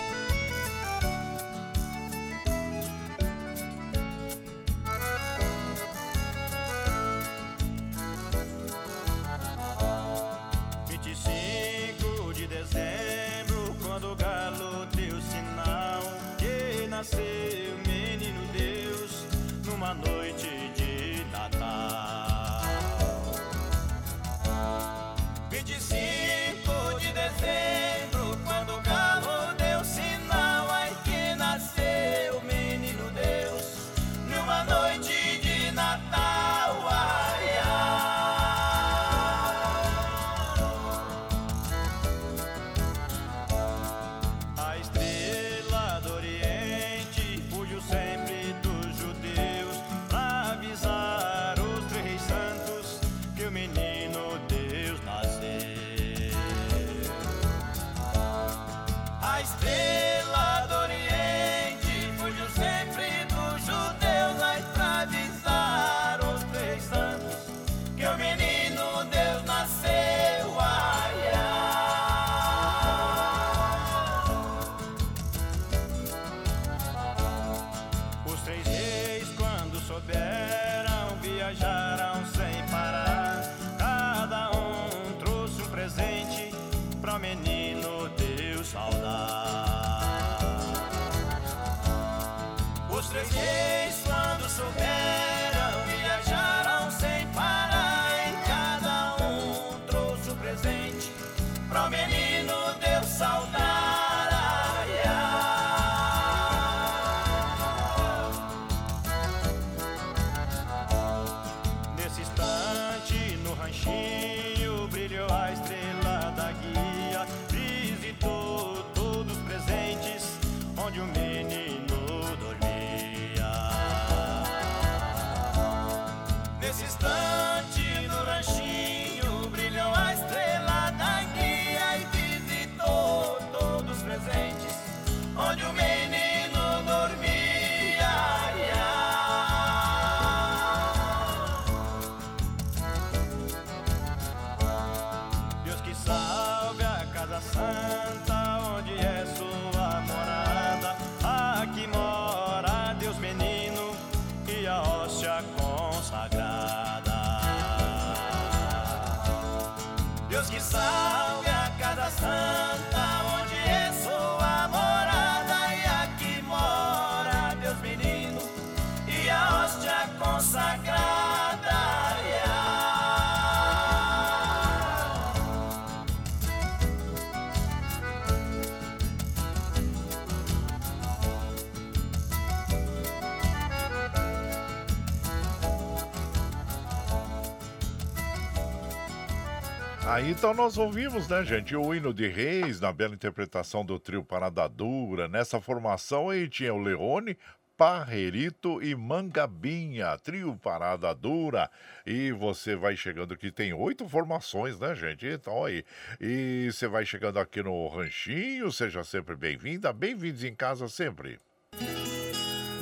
Aí então nós ouvimos, né, gente, o hino de Reis, na bela interpretação do trio Parada Dura. Nessa formação aí tinha o Leone, Parrerito e Mangabinha, trio Parada Dura. E você vai chegando aqui, tem oito formações, né, gente? Então aí. E você vai chegando aqui no Ranchinho, seja sempre bem-vinda, bem-vindos em casa sempre.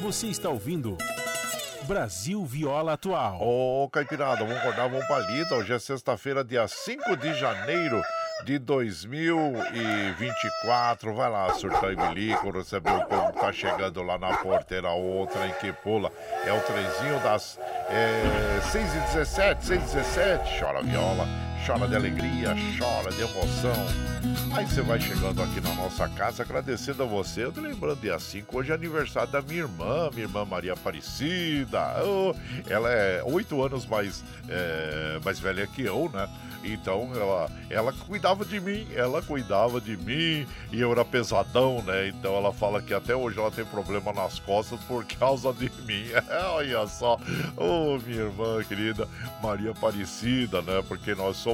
Você está ouvindo Brasil Viola Atual. Ô, Caipirada, vamos acordar, vamos pra lida. Hoje é sexta-feira, dia 5 de janeiro de 2024. Vai lá, surtar e bilico, receber o povo que tá chegando lá na porteira, outra em que pula. É o trenzinho das é, 6 e 17, 6 e 17. Chora viola, chora de alegria, chora de emoção. Aí você vai chegando aqui na nossa casa, agradecendo a você. Eu tô lembrando dia 5, hoje é aniversário da minha irmã, minha irmã Maria Aparecida. Oh, ela é oito anos mais, é, mais velha que eu, né? Então ela, ela cuidava de mim, ela cuidava de mim e eu era pesadão, né? Então ela fala que até hoje ela tem problema nas costas por causa de mim. Olha só, ô oh, minha irmã querida Maria Aparecida, né? Porque nós somos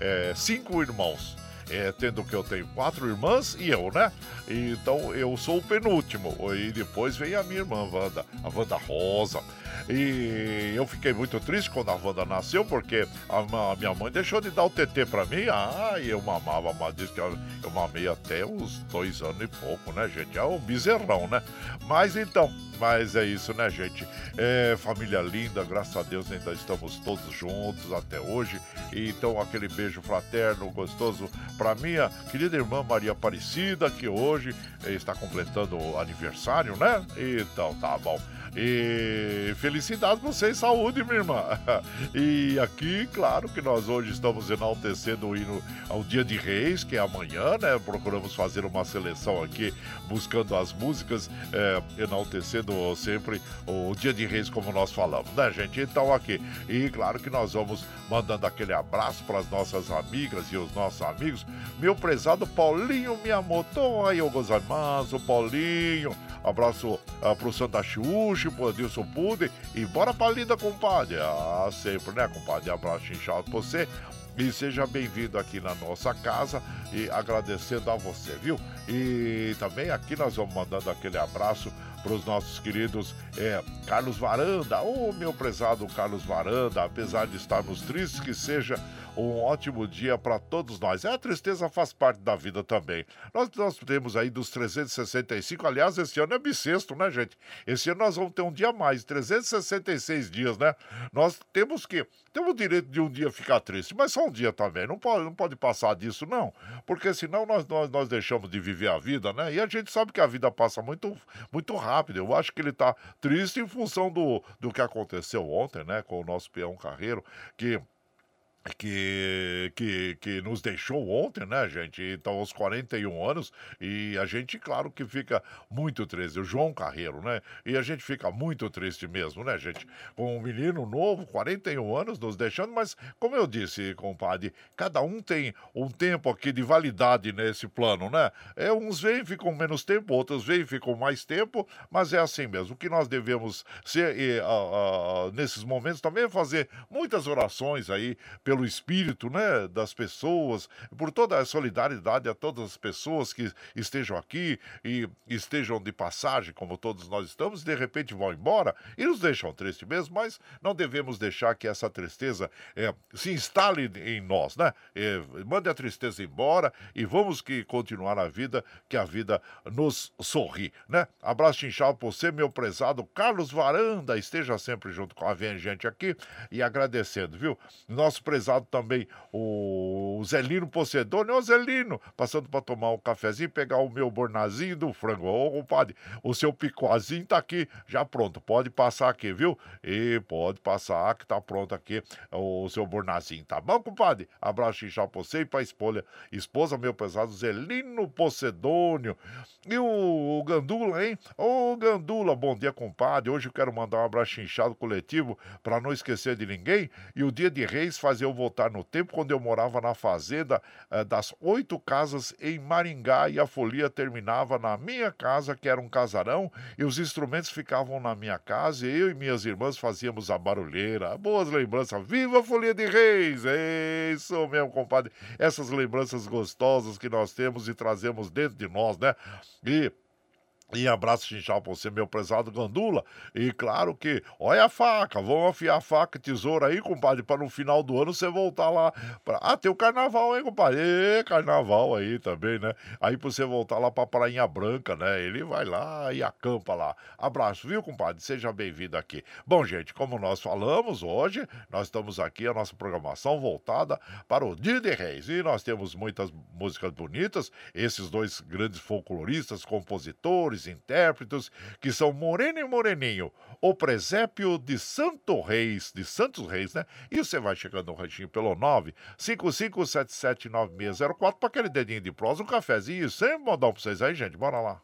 é, cinco irmãos. É, tendo que eu tenho quatro irmãs e eu, né? Então eu sou o penúltimo. E depois vem a minha irmã Wanda, a Wanda Rosa. E eu fiquei muito triste quando a Wanda nasceu, porque a, minha mãe deixou de dar o TT pra mim. Ah, e eu mamava, mas que eu, eu mamei até uns dois anos e pouco, né, gente? É um bezerrão, né? Mas então, mas é isso, né, gente? É, família linda, graças a Deus ainda estamos todos juntos até hoje. E, então, aquele beijo fraterno, gostoso para minha querida irmã Maria Aparecida, que hoje está completando aniversário, né? Então, tá bom. E felicidade pra você e saúde, minha irmã. E aqui, claro que nós hoje estamos enaltecendo o hino ao Dia de Reis, que é amanhã, né? Procuramos fazer uma seleção aqui, buscando as músicas, é, enaltecendo sempre o Dia de Reis, como nós falamos, né, gente? Então, aqui. E claro que nós vamos mandando aquele abraço para as nossas amigas e os nossos amigos. Meu prezado Paulinho Miyamoto, aí, o Paulinho. Abraço uh, pro Santa Xuxa, pro Adilson Pude. E bora pra linda, compadre. Ah, sempre, né, compadre? Abraço inchado pra você. E seja bem-vindo aqui na nossa casa e agradecendo a você, viu? E também aqui nós vamos mandando aquele abraço para os nossos queridos é, Carlos Varanda. Ô, oh, meu prezado Carlos Varanda, apesar de estarmos tristes que seja um ótimo dia para todos nós. É, a tristeza faz parte da vida também. Nós, nós temos aí dos 365, aliás, esse ano é bissexto, né, gente? Esse ano nós vamos ter um dia a mais, 366 dias, né? Nós temos que, temos o direito de um dia ficar triste, mas só um dia também, não pode, não pode passar disso, não, porque senão nós, nós, nós deixamos de viver a vida, né? E a gente sabe que a vida passa muito, muito rápido. Eu acho que ele tá triste em função do, do que aconteceu ontem, né, com o nosso peão carreiro, que que, que, que nos deixou ontem, né, gente? Então, aos 41 anos, e a gente, claro que fica muito triste. O João Carreiro, né? E a gente fica muito triste mesmo, né, gente? Com um menino novo, 41 anos, nos deixando, mas, como eu disse, compadre, cada um tem um tempo aqui de validade nesse plano, né? É, uns vêm ficam menos tempo, outros vêm ficam mais tempo, mas é assim mesmo. O que nós devemos ser e, uh, nesses momentos também é fazer muitas orações aí pelo espírito né, das pessoas, por toda a solidariedade a todas as pessoas que estejam aqui e estejam de passagem, como todos nós estamos, de repente vão embora e nos deixam tristes mesmo, mas não devemos deixar que essa tristeza é, se instale em nós, né? É, mande a tristeza embora e vamos que continuar a vida, que a vida nos sorri, né? Abraço inchado por você, meu prezado Carlos Varanda, esteja sempre junto com a gente aqui e agradecendo, viu? Nosso passado também o Zelino Pocedone. Ô Zelino, passando para tomar um cafezinho, pegar o meu bornazinho do frango. Ô, compadre, o seu picozinho tá aqui já pronto. Pode passar aqui, viu? E pode passar que tá pronto aqui o seu bornazinho, tá bom, compadre? Abraço xixá pra você e pra esposa, esposa meu pesado, Zelino Pocedônio. E o, Gandula, hein? Ô, Gandula, bom dia, compadre. Hoje eu quero mandar um abraço inchado coletivo para não esquecer de ninguém. E o dia de reis fazer voltar no tempo quando eu morava na fazenda eh, das oito casas em Maringá e a folia terminava na minha casa, que era um casarão, e os instrumentos ficavam na minha casa e eu e minhas irmãs fazíamos a barulheira. Boas lembranças. Viva a Folia de Reis! É isso mesmo, compadre. Essas lembranças gostosas que nós temos e trazemos dentro de nós, né? E e abraço chinchal pra você, meu prezado Gandula. E claro que, olha a faca, vamos afiar a faca e tesoura aí, compadre, para no final do ano você voltar lá. Pra... Ah, tem o carnaval, hein, compadre? E, carnaval aí também, né? Aí pra você voltar lá pra Prainha Branca, né? Ele vai lá e acampa lá. Abraço, viu, compadre? Seja bem-vindo aqui. Bom, gente, como nós falamos hoje, nós estamos aqui, a nossa programação voltada para o Dia de Reis. E nós temos muitas músicas bonitas, esses dois grandes folcloristas, compositores dois intérpretes, que são Moreno e Moreninho, o presépio de Santo Reis, de Santos Reis, né? E você vai chegando no ranchinho pelo 955779604 para aquele dedinho de prosa, um cafezinho, sempre modão pra vocês aí, gente. Bora lá.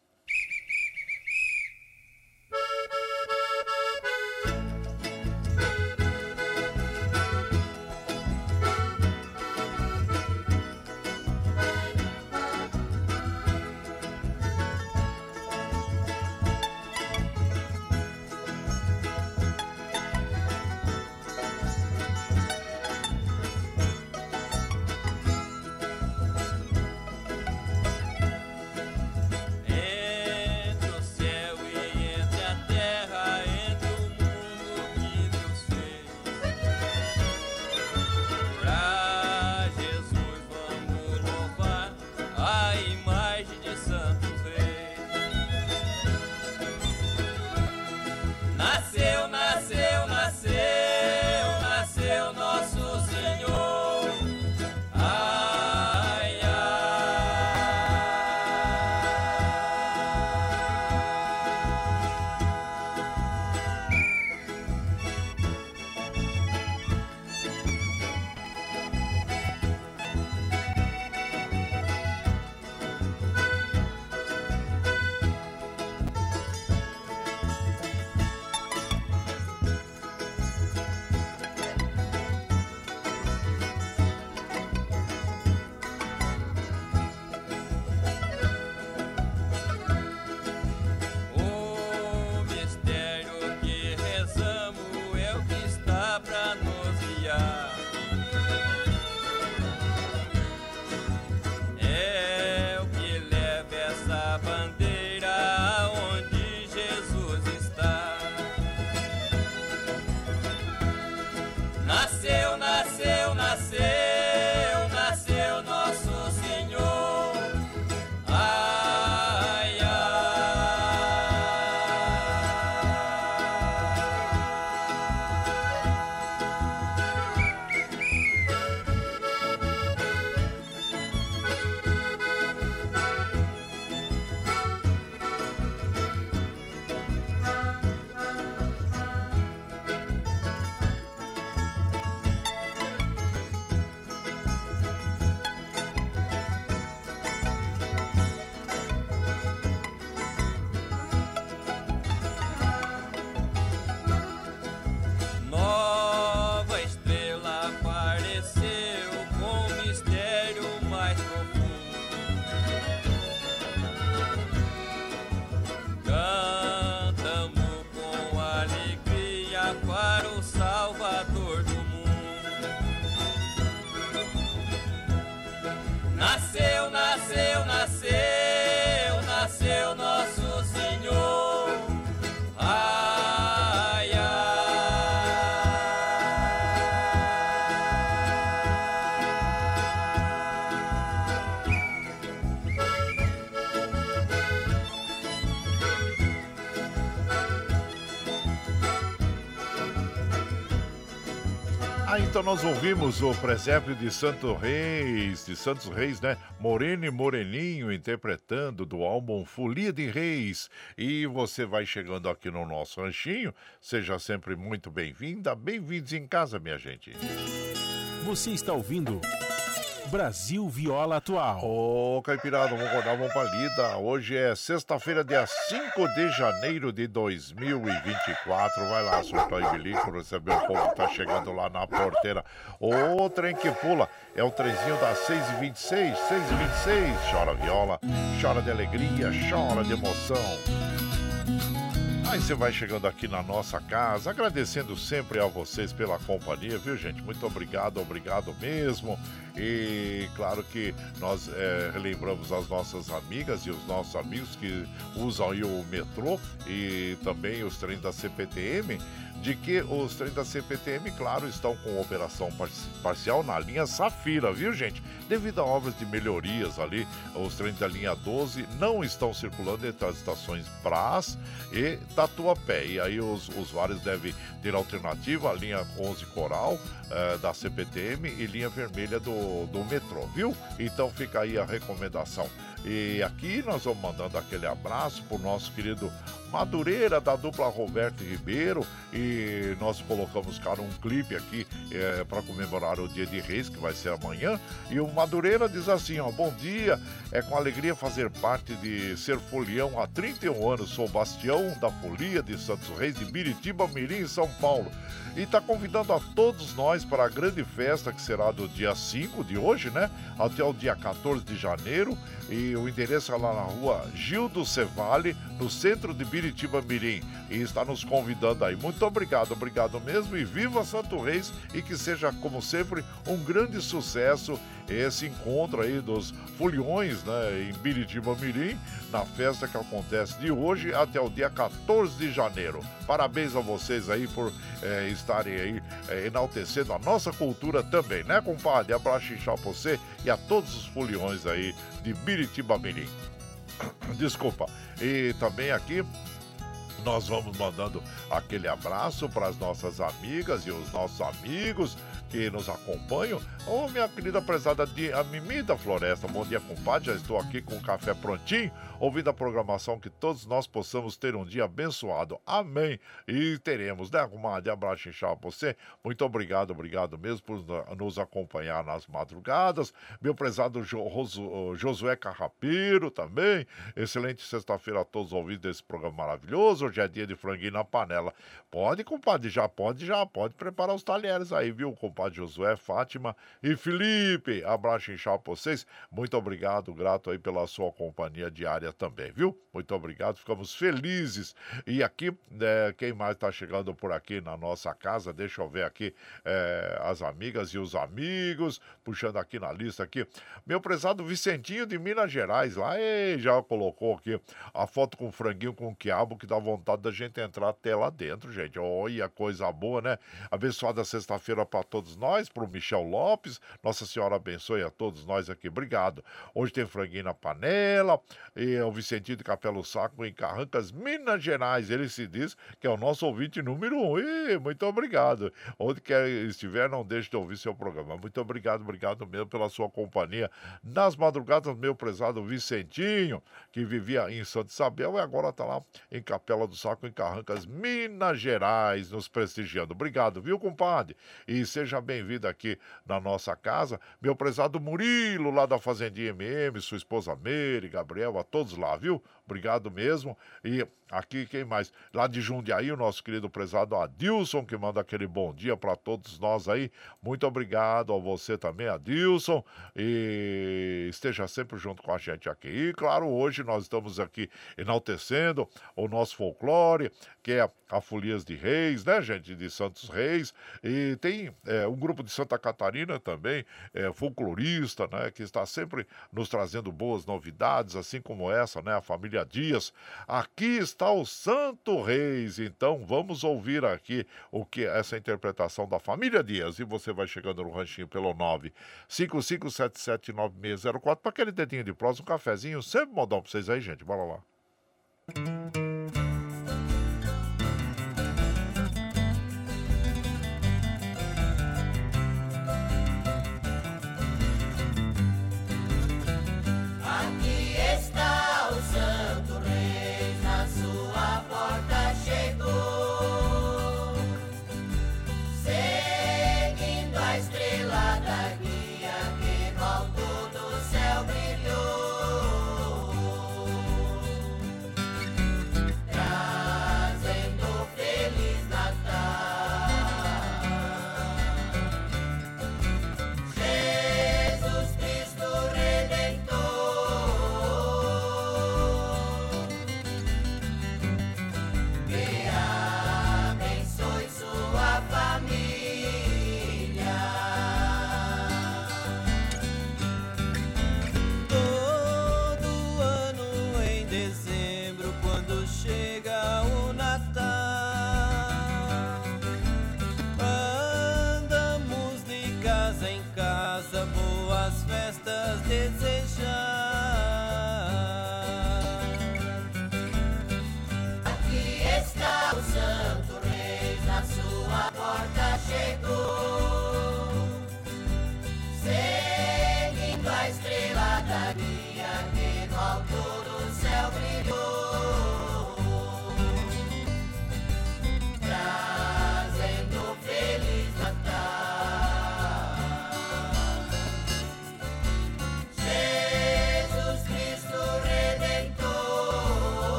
Então nós ouvimos o presépio de Santo Reis, de Santos Reis, né? Moreno e Moreninho interpretando do álbum Folia de Reis. E você vai chegando aqui no nosso ranchinho, seja sempre muito bem-vinda, bem-vindos em casa, minha gente. Você está ouvindo Brasil Viola Atual. Ô, oh, Caipirada, vamos acordar, vamos pra lida. Hoje é sexta-feira, dia 5 de janeiro de 2024. Vai lá, surtar e bilico, receber o povo que tá chegando lá na porteira. O trem que pula é o trenzinho das 6h26, 6h26. Chora viola, chora de alegria, chora de emoção. Aí você vai chegando aqui na nossa casa, agradecendo sempre a vocês pela companhia, viu, gente? Muito obrigado, obrigado mesmo. E claro que nós é, relembramos as nossas amigas e os nossos amigos que usam o metrô e também os trens da CPTM de que os trens da CPTM, claro, estão com operação parcial na linha Safira, viu, gente? Devido a obras de melhorias ali, os trens da linha 12 não estão circulando entre as estações Brás e Tatuapé. E aí os usuários devem ter alternativa, a linha 11 Coral eh, da CPTM e linha vermelha do, do metrô, viu? Então fica aí a recomendação. E aqui nós vamos mandando aquele abraço pro nosso querido Madureira, da dupla Roberto Ribeiro. E nós colocamos, cara, um clipe aqui é, para comemorar o Dia de Reis, que vai ser amanhã. E o Madureira diz assim: ó, bom dia, é com alegria fazer parte de ser folião há 31 anos. Sou Bastião da Folia de Santos Reis, de Biritiba Mirim, São Paulo. E está convidando a todos nós para a grande festa que será do dia 5 de hoje, né? Até o dia 14 de janeiro. E o endereço é lá na rua Gildo Cevale, no centro de Biritiba Mirim. E está nos convidando aí. Muito obrigado, obrigado mesmo. E viva Santo Reis e que seja, como sempre, um grande sucesso esse encontro aí dos foliões né, em Biritiba Mirim, na festa que acontece de hoje até o dia 14 de janeiro. Parabéns a vocês aí por é, estarem aí é, enaltecendo a nossa cultura também, né, compadre? Abraço inchar você e a todos os foliões aí de Biritiba Mirim. Desculpa. E também aqui nós vamos mandando aquele abraço para as nossas amigas e os nossos amigos que nos acompanham. Ô, oh, minha querida prezada de Mimi da Floresta, bom dia, compadre. Já estou aqui com o café prontinho, ouvindo a programação que todos nós possamos ter um dia abençoado. Amém. E teremos, né, comadre? Abraço inchado pra você. Muito obrigado, obrigado mesmo por nos acompanhar nas madrugadas. Meu prezado Josué Carrapiro também. Excelente sexta-feira a todos os ouvintes desse programa maravilhoso. Hoje é dia de franguinho na panela. Pode, compadre, já pode, já pode preparar os talheres aí, viu, compadre? compadre Josué, Fátima e Felipe. Abraço inchado pra vocês. Muito obrigado, grato aí pela sua companhia diária também, viu? Muito obrigado, ficamos felizes. E aqui, é, quem mais tá chegando por aqui na nossa casa, deixa eu ver aqui é, as amigas e os amigos, puxando aqui na lista aqui. Meu prezado Vicentinho de Minas Gerais, lá, e já colocou aqui a foto com franguinho com quiabo que dá vontade da gente entrar até lá dentro, gente. Olha, coisa boa, né? Abençoada sexta-feira para todos nós, para o Michel Lopes. Nossa Senhora abençoe a todos nós aqui. Obrigado. Hoje tem franguinho na panela. E o Vicentinho de Capelo Saco em Carrancas, Minas Gerais. Ele se diz que é o nosso ouvinte número um. E muito obrigado. Onde quer estiver, não deixe de ouvir seu programa. Muito obrigado, obrigado mesmo pela sua companhia. Nas madrugadas, meu prezado Vicentinho, que vivia em Santa Isabel e agora está lá em Capela do Saco, em Carrancas, Minas Gerais, nos prestigiando. Obrigado, viu, compadre? E seja bem-vindo aqui na nossa casa. Meu prezado Murilo, lá da Fazendinha MM, sua esposa Meire, Gabriel, a todos lá, viu? Obrigado mesmo. E aqui, quem mais? Lá de Jundiaí, o nosso querido prezado Adilson, que manda aquele bom dia para todos nós aí. Muito obrigado a você também, Adilson. E esteja sempre junto com a gente aqui. E, claro, hoje nós estamos aqui enaltecendo o nosso folclore, que é a Folias de Reis, né, gente? De Santos Reis. E tem é, um grupo de Santa Catarina também, é, folclorista, né? Que está sempre nos trazendo boas novidades, assim como essa, né? A família Dias. Aqui está o Santo Reis. Então vamos ouvir aqui o que essa interpretação da Família Dias. E você vai chegando no ranchinho pelo 955779604 para aquele dedinho de próximo, um cafezinho, sempre modão para vocês aí, gente. Bora lá.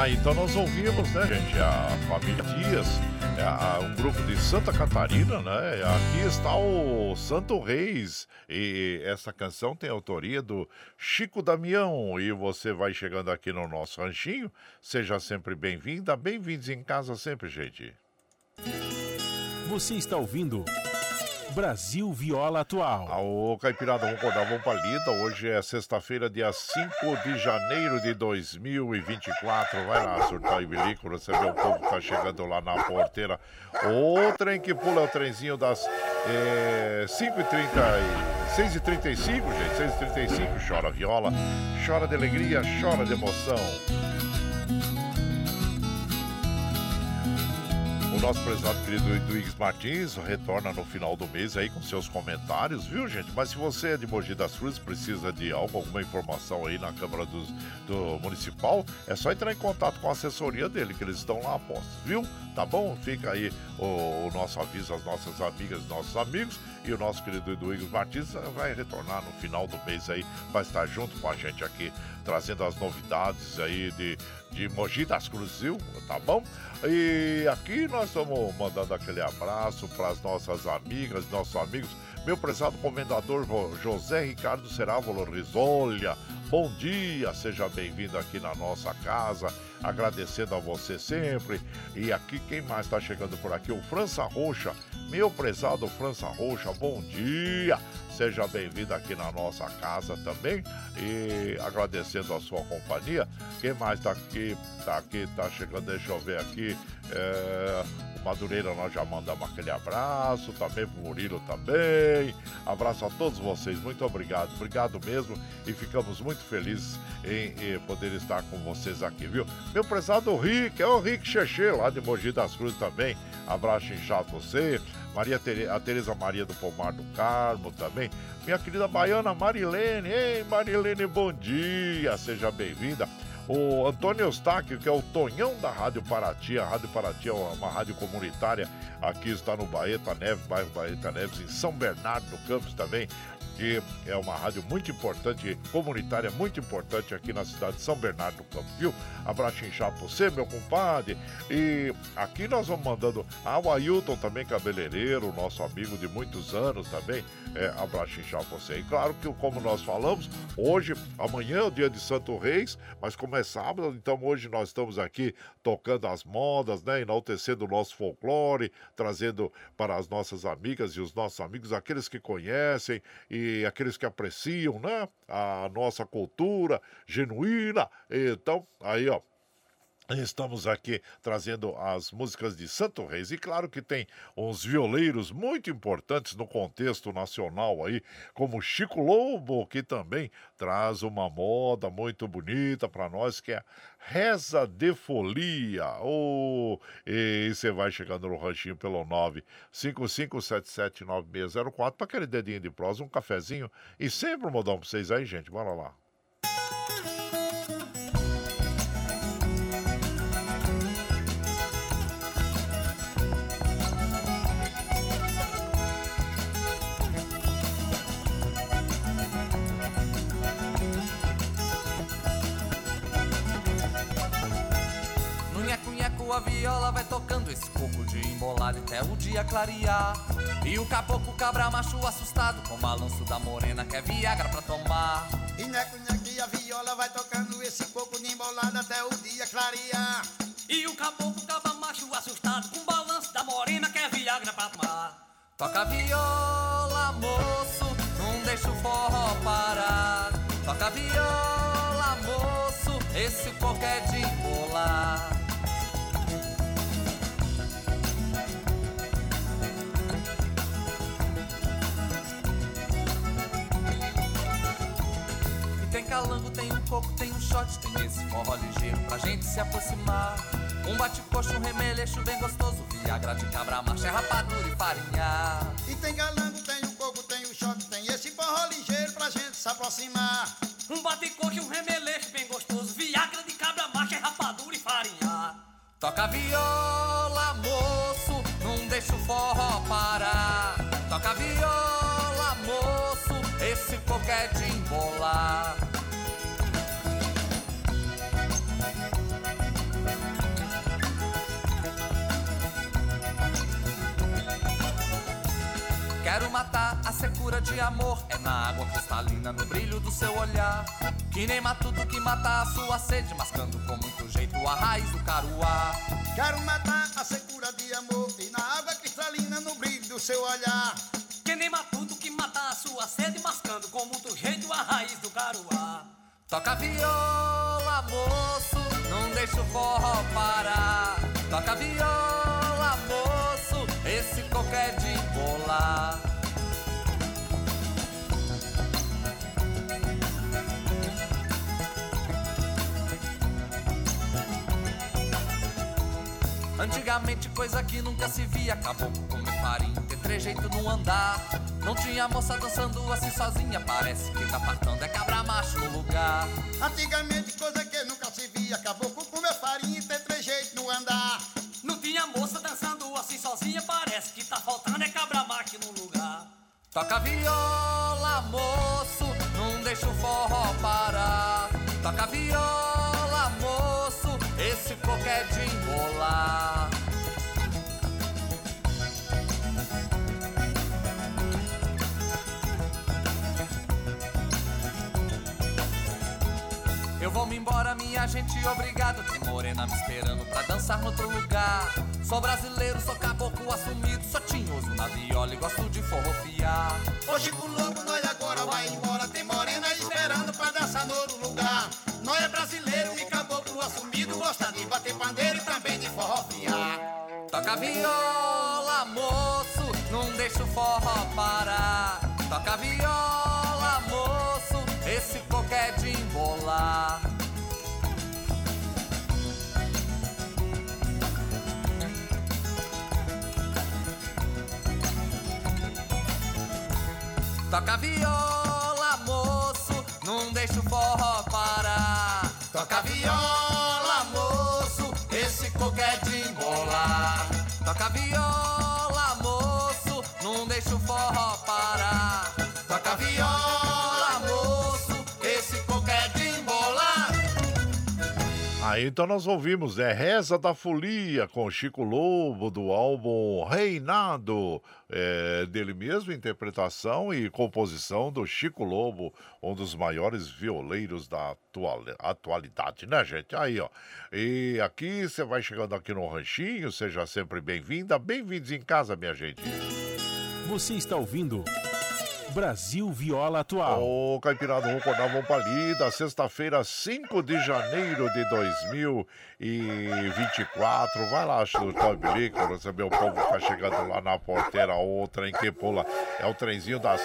Ah, então nós ouvimos, né, gente, a família Dias, é, um grupo de Santa Catarina, né? Aqui está o Santo Reis. E essa canção tem autoria do Chico Damião. E você vai chegando aqui no nosso ranchinho. Seja sempre bem-vinda, bem-vindos em casa sempre, gente. Você está ouvindo. Brasil Viola Atual. Ô, Caipirada, vamos acordar, vamos pra lida. Hoje é sexta-feira, dia 5 de janeiro de 2024. Vai lá, surtar e bilico, receber o povo que tá chegando lá na porteira. O trem que pula é o trenzinho das é, 5h30 6h35, gente, 6h35. Chora viola, chora de alegria, chora de emoção. Nosso prezado querido Eduígues Martins retorna no final do mês aí com seus comentários, viu, gente? Mas se você é de Mogi das Cruzes, precisa de alguma informação aí na Câmara do, do Municipal, é só entrar em contato com a assessoria dele, que eles estão lá apostos, viu? Tá bom? Fica aí o, o nosso aviso às nossas amigas nossos amigos. E o nosso querido Eduígues Martins vai retornar no final do mês aí, vai estar junto com a gente aqui, trazendo as novidades aí de, de Mogi das Cruzes? Tá bom? E aqui nós estamos mandando aquele abraço para as nossas amigas, nossos amigos. Meu prezado comendador José Ricardo Cerávolo Risolha, bom dia, seja bem-vindo aqui na nossa casa, agradecendo a você sempre. E aqui quem mais está chegando por aqui? O França Roxa, meu prezado França Roxa, bom dia, seja bem-vindo aqui na nossa casa também e agradecendo a sua companhia. Quem mais está aqui? Está aqui, está chegando, deixa eu ver aqui. É, o Madureira nós já mandamos aquele abraço, também pro Murilo também. Abraço a todos vocês, muito obrigado, obrigado mesmo e ficamos muito felizes em, em poder estar com vocês aqui, viu? Meu prezado Rick, é o Rick Cheche lá de Mogi das Cruzes também. Abraço inchado você. Maria Tere, a Tereza Maria do Pomar do Carmo também. Minha querida baiana Marilene. Ei, Marilene, bom dia, seja bem-vinda. O Antônio Eustáquio, que é o Tonhão da Rádio Paraty. A Rádio Paraty é uma rádio comunitária. Aqui está no Baeta Neves, bairro Baeta Neves, em São Bernardo do Campos também é uma rádio muito importante, comunitária muito importante aqui na cidade de São Bernardo do Campo, viu? Abraço inchado pra você, meu compadre. E aqui nós vamos mandando. Ah, o Ailton também, cabeleireiro, nosso amigo de muitos anos também. É, abraço inchado pra você. E claro que, como nós falamos, hoje, amanhã é o dia de Santo Reis, mas como é sábado, então hoje nós estamos aqui tocando as modas, né? Enaltecendo o nosso folclore, trazendo para as nossas amigas e os nossos amigos, aqueles que conhecem e aqueles que apreciam, né? A nossa cultura genuína. Então, aí, ó, Estamos aqui trazendo as músicas de Santo Reis. E claro que tem uns violeiros muito importantes no contexto nacional aí, como Chico Lobo, que também traz uma moda muito bonita para nós, que é Reza de Folia. Oh, e você vai chegando no ranchinho pelo 955779604 para aquele dedinho de prosa, um cafezinho e sempre um modão para vocês aí, gente. Bora lá. A viola vai tocando esse coco de embolado até o dia clarear. E o caboclo cabra macho assustado com o balanço da morena que é Viagra pra tomar. E neco, neco, a viola vai tocando esse coco de embolado até o dia clarear. E o caboclo cabra macho assustado com o balanço da morena que é Viagra pra tomar. Toca viola, moço, não deixa o forró parar. Toca viola, moço, esse coco é de embolar. Shot, tem esse forró ligeiro pra gente se aproximar. Um bate-coxo, um remeleixo bem gostoso, viagra de cabra, macha, é rapadura e farinha. E tem calango, tem um coco, tem um shot, tem esse forró ligeiro pra gente se aproximar. Um bate-coxo, um remeleixo bem gostoso, viagra de cabra, macha, é rapadura e farinha. Toca viola, moço, não deixa o forró parar. Toca viola, moço, esse coco é de embolar. De amor. É na água cristalina, no brilho do seu olhar. Que nem matuto que mata a sua sede, mascando com muito jeito a raiz do caruá. Quero matar a secura de amor e na água cristalina, no brilho do seu olhar. Que nem matuto que mata a sua sede, mascando com muito jeito a raiz do caruá. Toca viola, moço, não deixa o forró parar. Toca viola, moço, esse coco é Antigamente coisa que nunca se via Acabou com comer farinha, ter trejeito no andar Não tinha moça dançando assim sozinha. Parece que tá partando é cabra macho no lugar. Antigamente coisa que nunca se via Acabou com comer farinha e ter trejeito no andar Não tinha moça dançando assim sozinha. Parece que tá faltando é cabra macho no lugar. Toca viola, moço, não deixa o forró parar. Toca viola, esse coco é de embolar Eu vou me embora, minha gente, obrigado. Tem morena me esperando pra dançar no outro lugar. Sou brasileiro, sou caboclo assumido, sou tinhoso na viola e gosto de forrofiar. Hoje com lobo nós agora vai embora. Tem morena esperando pra dançar no outro lugar. Nós é brasileiro e caboclo gosta de bater pandeiro e também de forrofiar. Toca viola, moço, não deixa o forró parar. Toca viola, moço, esse coco é de embolar. Toca viola, Aí então nós ouvimos É Reza da Folia com Chico Lobo do álbum Reinado, é, dele mesmo, interpretação e composição do Chico Lobo, um dos maiores violeiros da atual, atualidade, né, gente? Aí, ó. E aqui você vai chegando aqui no Ranchinho, seja sempre bem-vinda, bem-vindos em casa, minha gente. Você está ouvindo Brasil Viola Atual. Ô, Caipirada, vamos acordar, vamos pra lida. Sexta-feira, 5 de janeiro de 2024. Vai lá, Toy Bilico, receber o povo que tá chegando lá na porteira. O trem que pula é o trenzinho das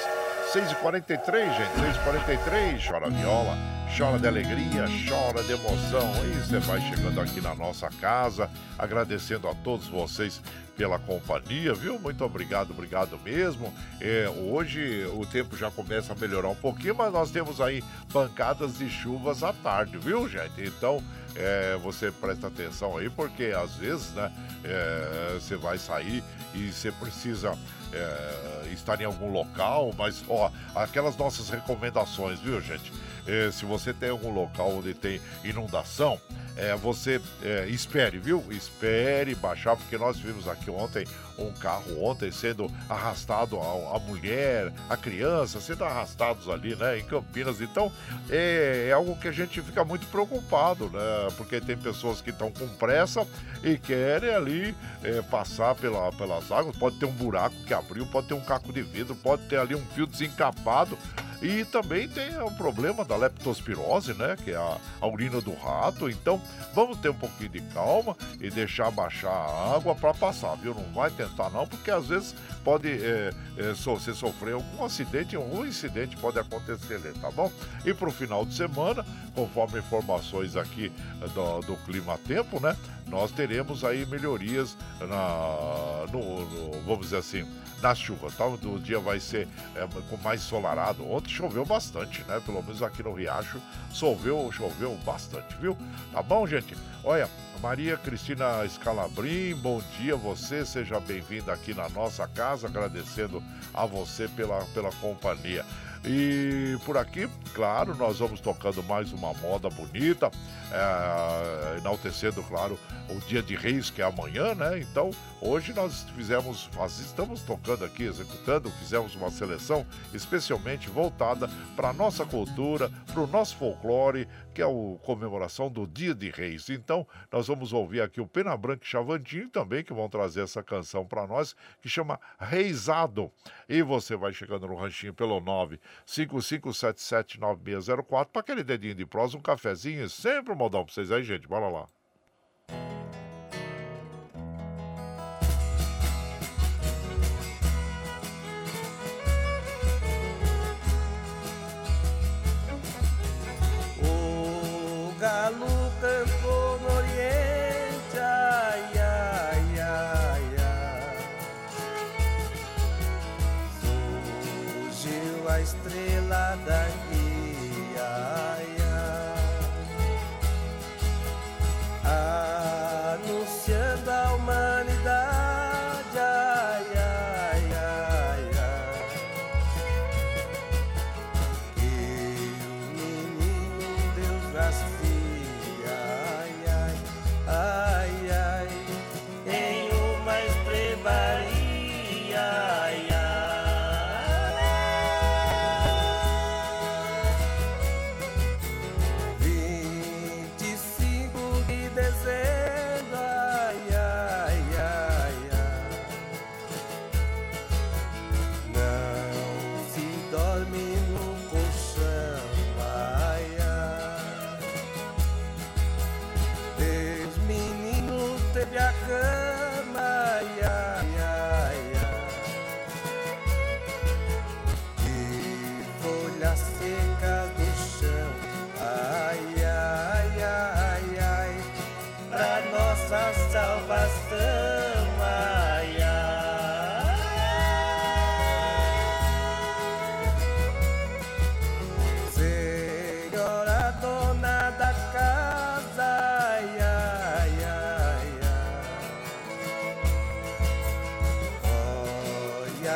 6h43, gente. 6h43. Chora viola, chora de alegria, chora de emoção. E você vai chegando aqui na nossa casa, agradecendo a todos vocês pela companhia, viu? Muito obrigado, obrigado mesmo. É, hoje o tempo já começa a melhorar um pouquinho, mas nós temos aí pancadas de chuvas à tarde, viu, gente? Então, é, você presta atenção aí, porque às vezes, né, é, você vai sair e você precisa é, estar em algum local, mas, ó, aquelas nossas recomendações, viu, gente? É, se você tem algum local onde tem inundação, é, você é, espere, viu? Espere baixar, porque nós vimos aqui ontem um carro ontem sendo arrastado, a, a mulher, a criança, sendo arrastados ali, né, em Campinas. Então, é, é algo que a gente fica muito preocupado, né? Porque tem pessoas que estão com pressa e querem ali é, passar pela, pelas águas. Pode ter um buraco que abriu, pode ter um caco de vidro, pode ter ali um fio desencapado. E também tem o problema da leptospirose, né? Que é a, a urina do rato. Então, vamos ter um pouquinho de calma e deixar baixar a água para passar, viu? Não vai tentar não, porque às vezes pode é, é, você sofrer algum acidente, algum incidente pode acontecer, né, tá bom? E para o final de semana, conforme informações aqui do, do clima tempo, né? Nós teremos aí melhorias na, no, no vamos dizer assim, nas chuvas, tá? O dia vai ser é, com mais solarado. Ontem choveu bastante, né? Pelo menos aqui no Riacho choveu, choveu bastante, viu? Tá bom, gente? Olha, Maria Cristina Scalabrim, bom dia você, seja bem-vinda aqui na nossa casa, agradecendo a você pela, pela companhia. E por aqui, claro, nós vamos tocando mais uma moda bonita, é, enaltecendo, claro, o dia de reis, que é amanhã, né? Então, hoje nós fizemos, nós estamos tocando aqui, executando, fizemos uma seleção especialmente voltada para a nossa cultura, para o nosso folclore, que é a comemoração do Dia de Reis. Então, nós vamos ouvir aqui o Pena Branca e Chavandinho também, que vão trazer essa canção para nós, que chama Reisado. E você vai chegando no ranchinho pelo 955779604 para aquele dedinho de prosa, um cafezinho, sempre um modão para vocês aí, gente. Bora lá.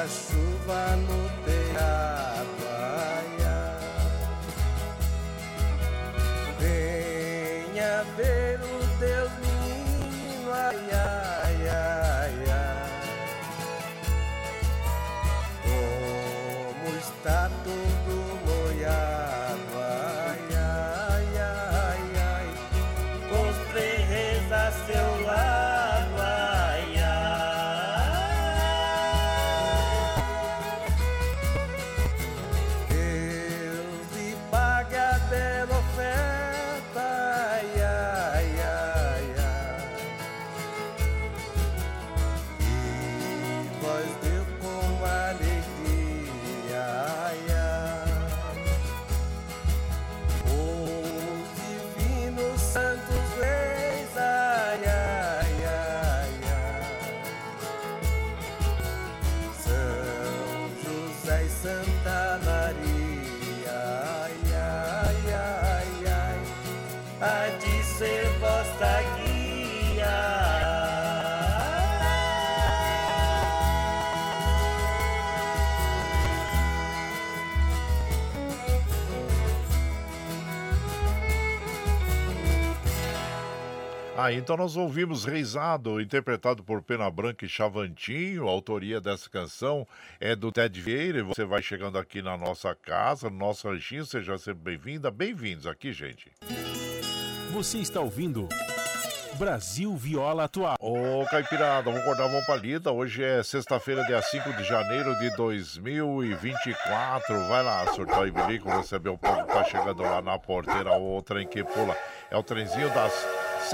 chuva no Então nós ouvimos Reisado, interpretado por Pena Branca e Chavantinho. A autoria dessa canção é do Ted Vieira. E Você vai chegando aqui na nossa casa, no nosso ranchinho. Seja sempre bem-vinda. Bem-vindos aqui, gente. Você está ouvindo Brasil Viola Atual. Ô, Caipirada, vamos acordar a mão palida. Hoje é sexta-feira, dia 5 de janeiro de 2024. Vai lá, surtar e bilico, receber o povo que tá chegando lá na porteira. O trem que pula. É o trenzinho das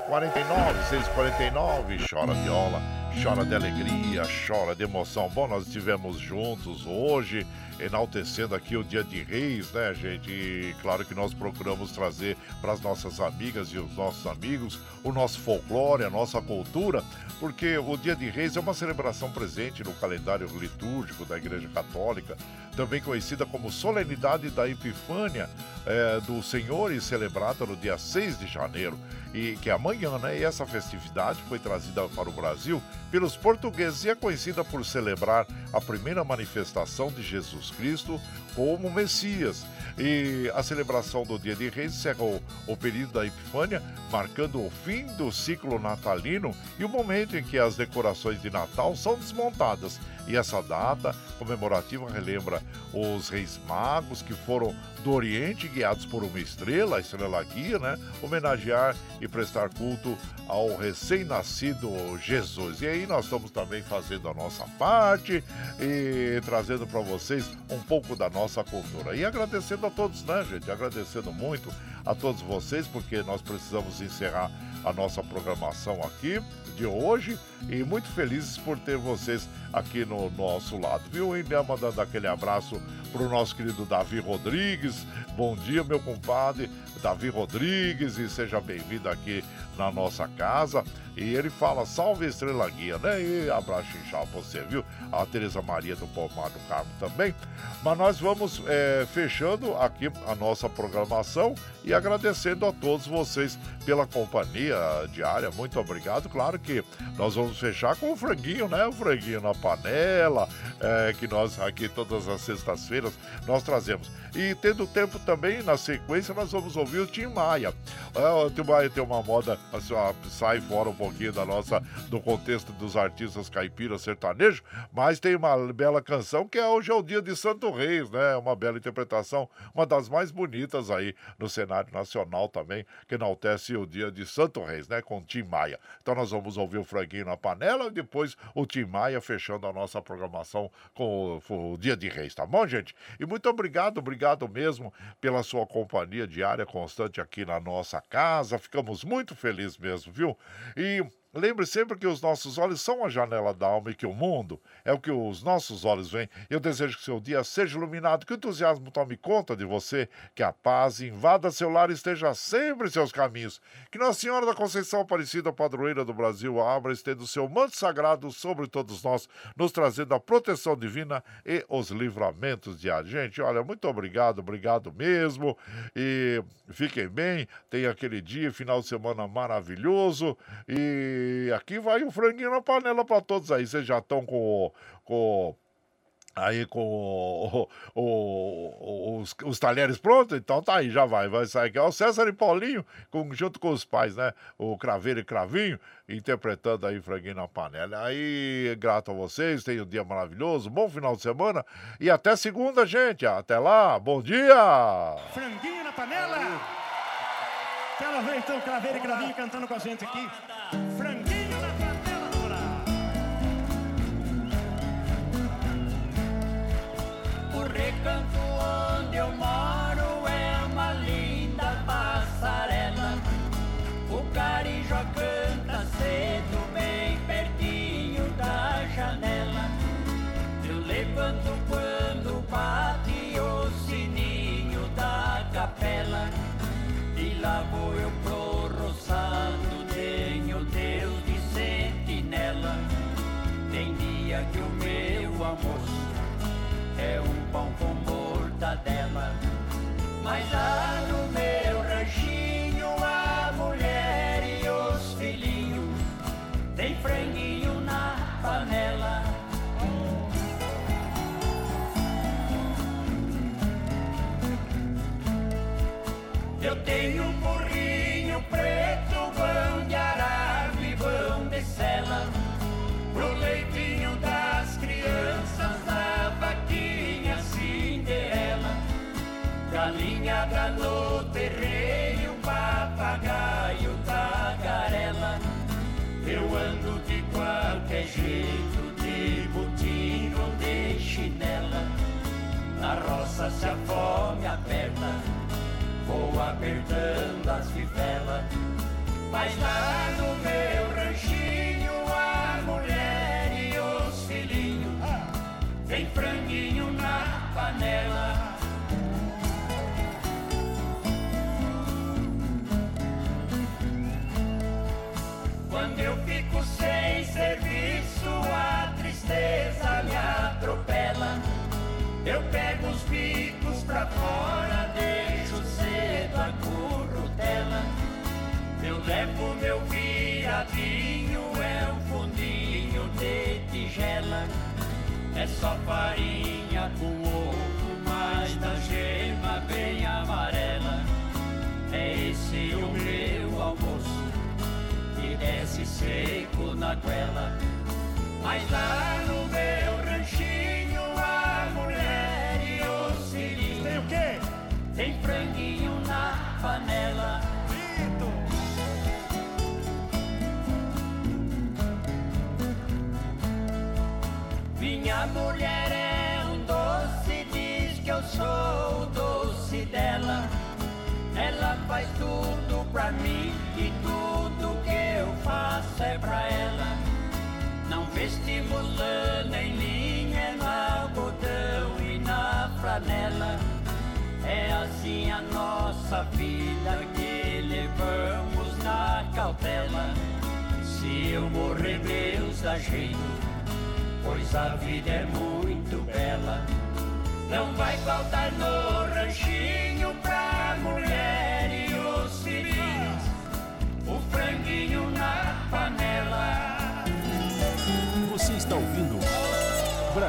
49, 649. Chora viola, chora de alegria, chora de emoção. Bom, nós estivemos juntos hoje, enaltecendo aqui o Dia de Reis, né, gente? E claro que nós procuramos trazer para as nossas amigas e os nossos amigos o nosso folclore, a nossa cultura, porque o Dia de Reis é uma celebração presente no calendário litúrgico da Igreja Católica, também conhecida como Solenidade da Epifânia eh, do Senhor e celebrada no dia 6 de janeiro, e que é amanhã, né? E essa festividade foi trazida para o Brasil pelos portugueses e é conhecida por celebrar a primeira manifestação de Jesus Cristo como Messias. E a celebração do Dia de Reis encerra o, o período da Epifânia, marcando o fim do ciclo natalino e o momento em que as decorações de Natal são desmontadas. E essa data comemorativa relembra os reis magos que foram do Oriente, guiados por uma estrela, a estrela guia, né? Homenagear e prestar culto ao recém-nascido Jesus. E aí nós estamos também fazendo a nossa parte e trazendo para vocês um pouco da nossa cultura. E agradecendo a todos, né, gente? Agradecendo muito a todos vocês, porque nós precisamos encerrar a nossa programação aqui de hoje e muito felizes por ter vocês aqui no nosso lado, viu? E mandando aquele abraço para o nosso querido Davi Rodrigues. Bom dia, meu compadre Davi Rodrigues, e seja bem-vindo aqui na nossa casa. E ele fala, salve Estrela Guia, né? E abraço inchado pra você, viu? A Tereza Maria do Pomar do Carmo também. Mas nós vamos é, fechando aqui a nossa programação e agradecendo a todos vocês pela companhia diária. Muito obrigado. Claro que nós vamos fechar com o franguinho, né? O franguinho na panela, é, que nós aqui todas as sextas-feiras nós trazemos. E tendo tempo também, na sequência, nós vamos ouvir o Tim Maia. É, o Tim Maia tem uma moda, assim, sai fora um pouquinho da nossa, do contexto dos artistas caipiras sertanejos, mas tem uma bela canção que é Hoje é o Dia de Santo Reis, né? Uma bela interpretação, uma das mais bonitas aí no cenário nacional também, que enaltece o dia de Santo Reis, né? Com Tim Maia. Então nós vamos ouvir o franguinho na panela e depois o Tim Maia fechando a nossa programação com o, o Dia de Reis, tá bom, gente? E muito obrigado, obrigado mesmo pela sua companhia diária constante aqui na nossa casa. Ficamos muito felizes mesmo, viu? E Lembre sempre que os nossos olhos são a janela da alma e que o mundo é o que os nossos olhos veem. Eu desejo que seu dia seja iluminado, que o entusiasmo tome conta de você, que a paz invada seu lar e esteja sempre em seus caminhos. Que Nossa Senhora da Conceição Aparecida, padroeira do Brasil, abra e estenda o seu manto sagrado sobre todos nós, nos trazendo a proteção divina e os livramentos diários. Gente, olha, muito obrigado, obrigado mesmo. E fiquem bem, tenha aquele dia, final de semana maravilhoso. E e aqui vai o franguinho na panela para todos aí. Vocês já estão com, com aí com o, o, os, os, talheres prontos, então tá aí, já vai, vai sair aqui. é o César e Paulinho, com, junto com os pais, né? O Craveiro e Cravinho, interpretando aí Franguinho na Panela. Aí, grato a vocês, tenham um dia maravilhoso, bom final de semana e até segunda, gente. Até lá, bom dia! Franguinho na Panela! Quero vez então Craveiro e Cravinho cantando com a gente aqui. 奔赴。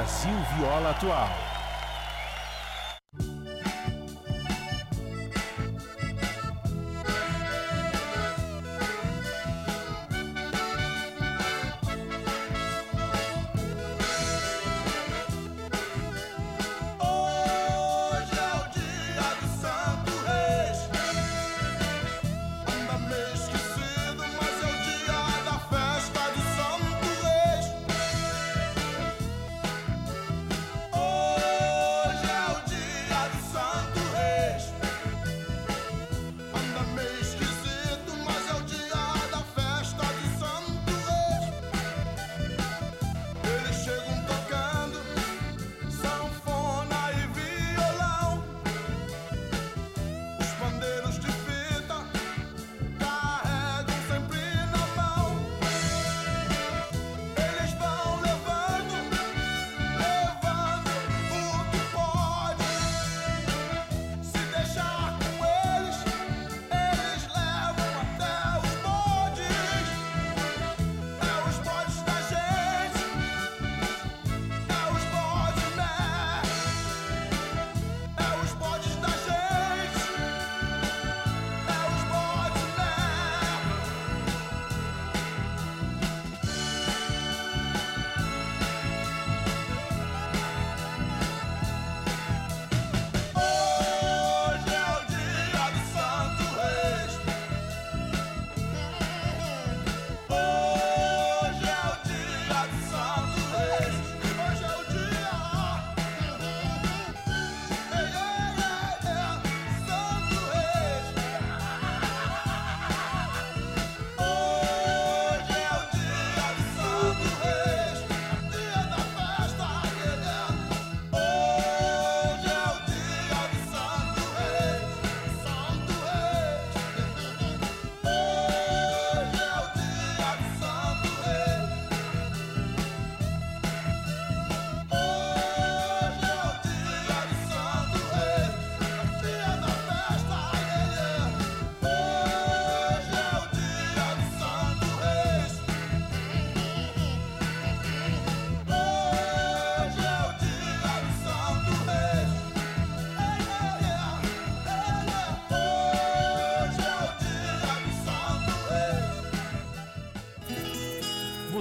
Brasil Viola Atual.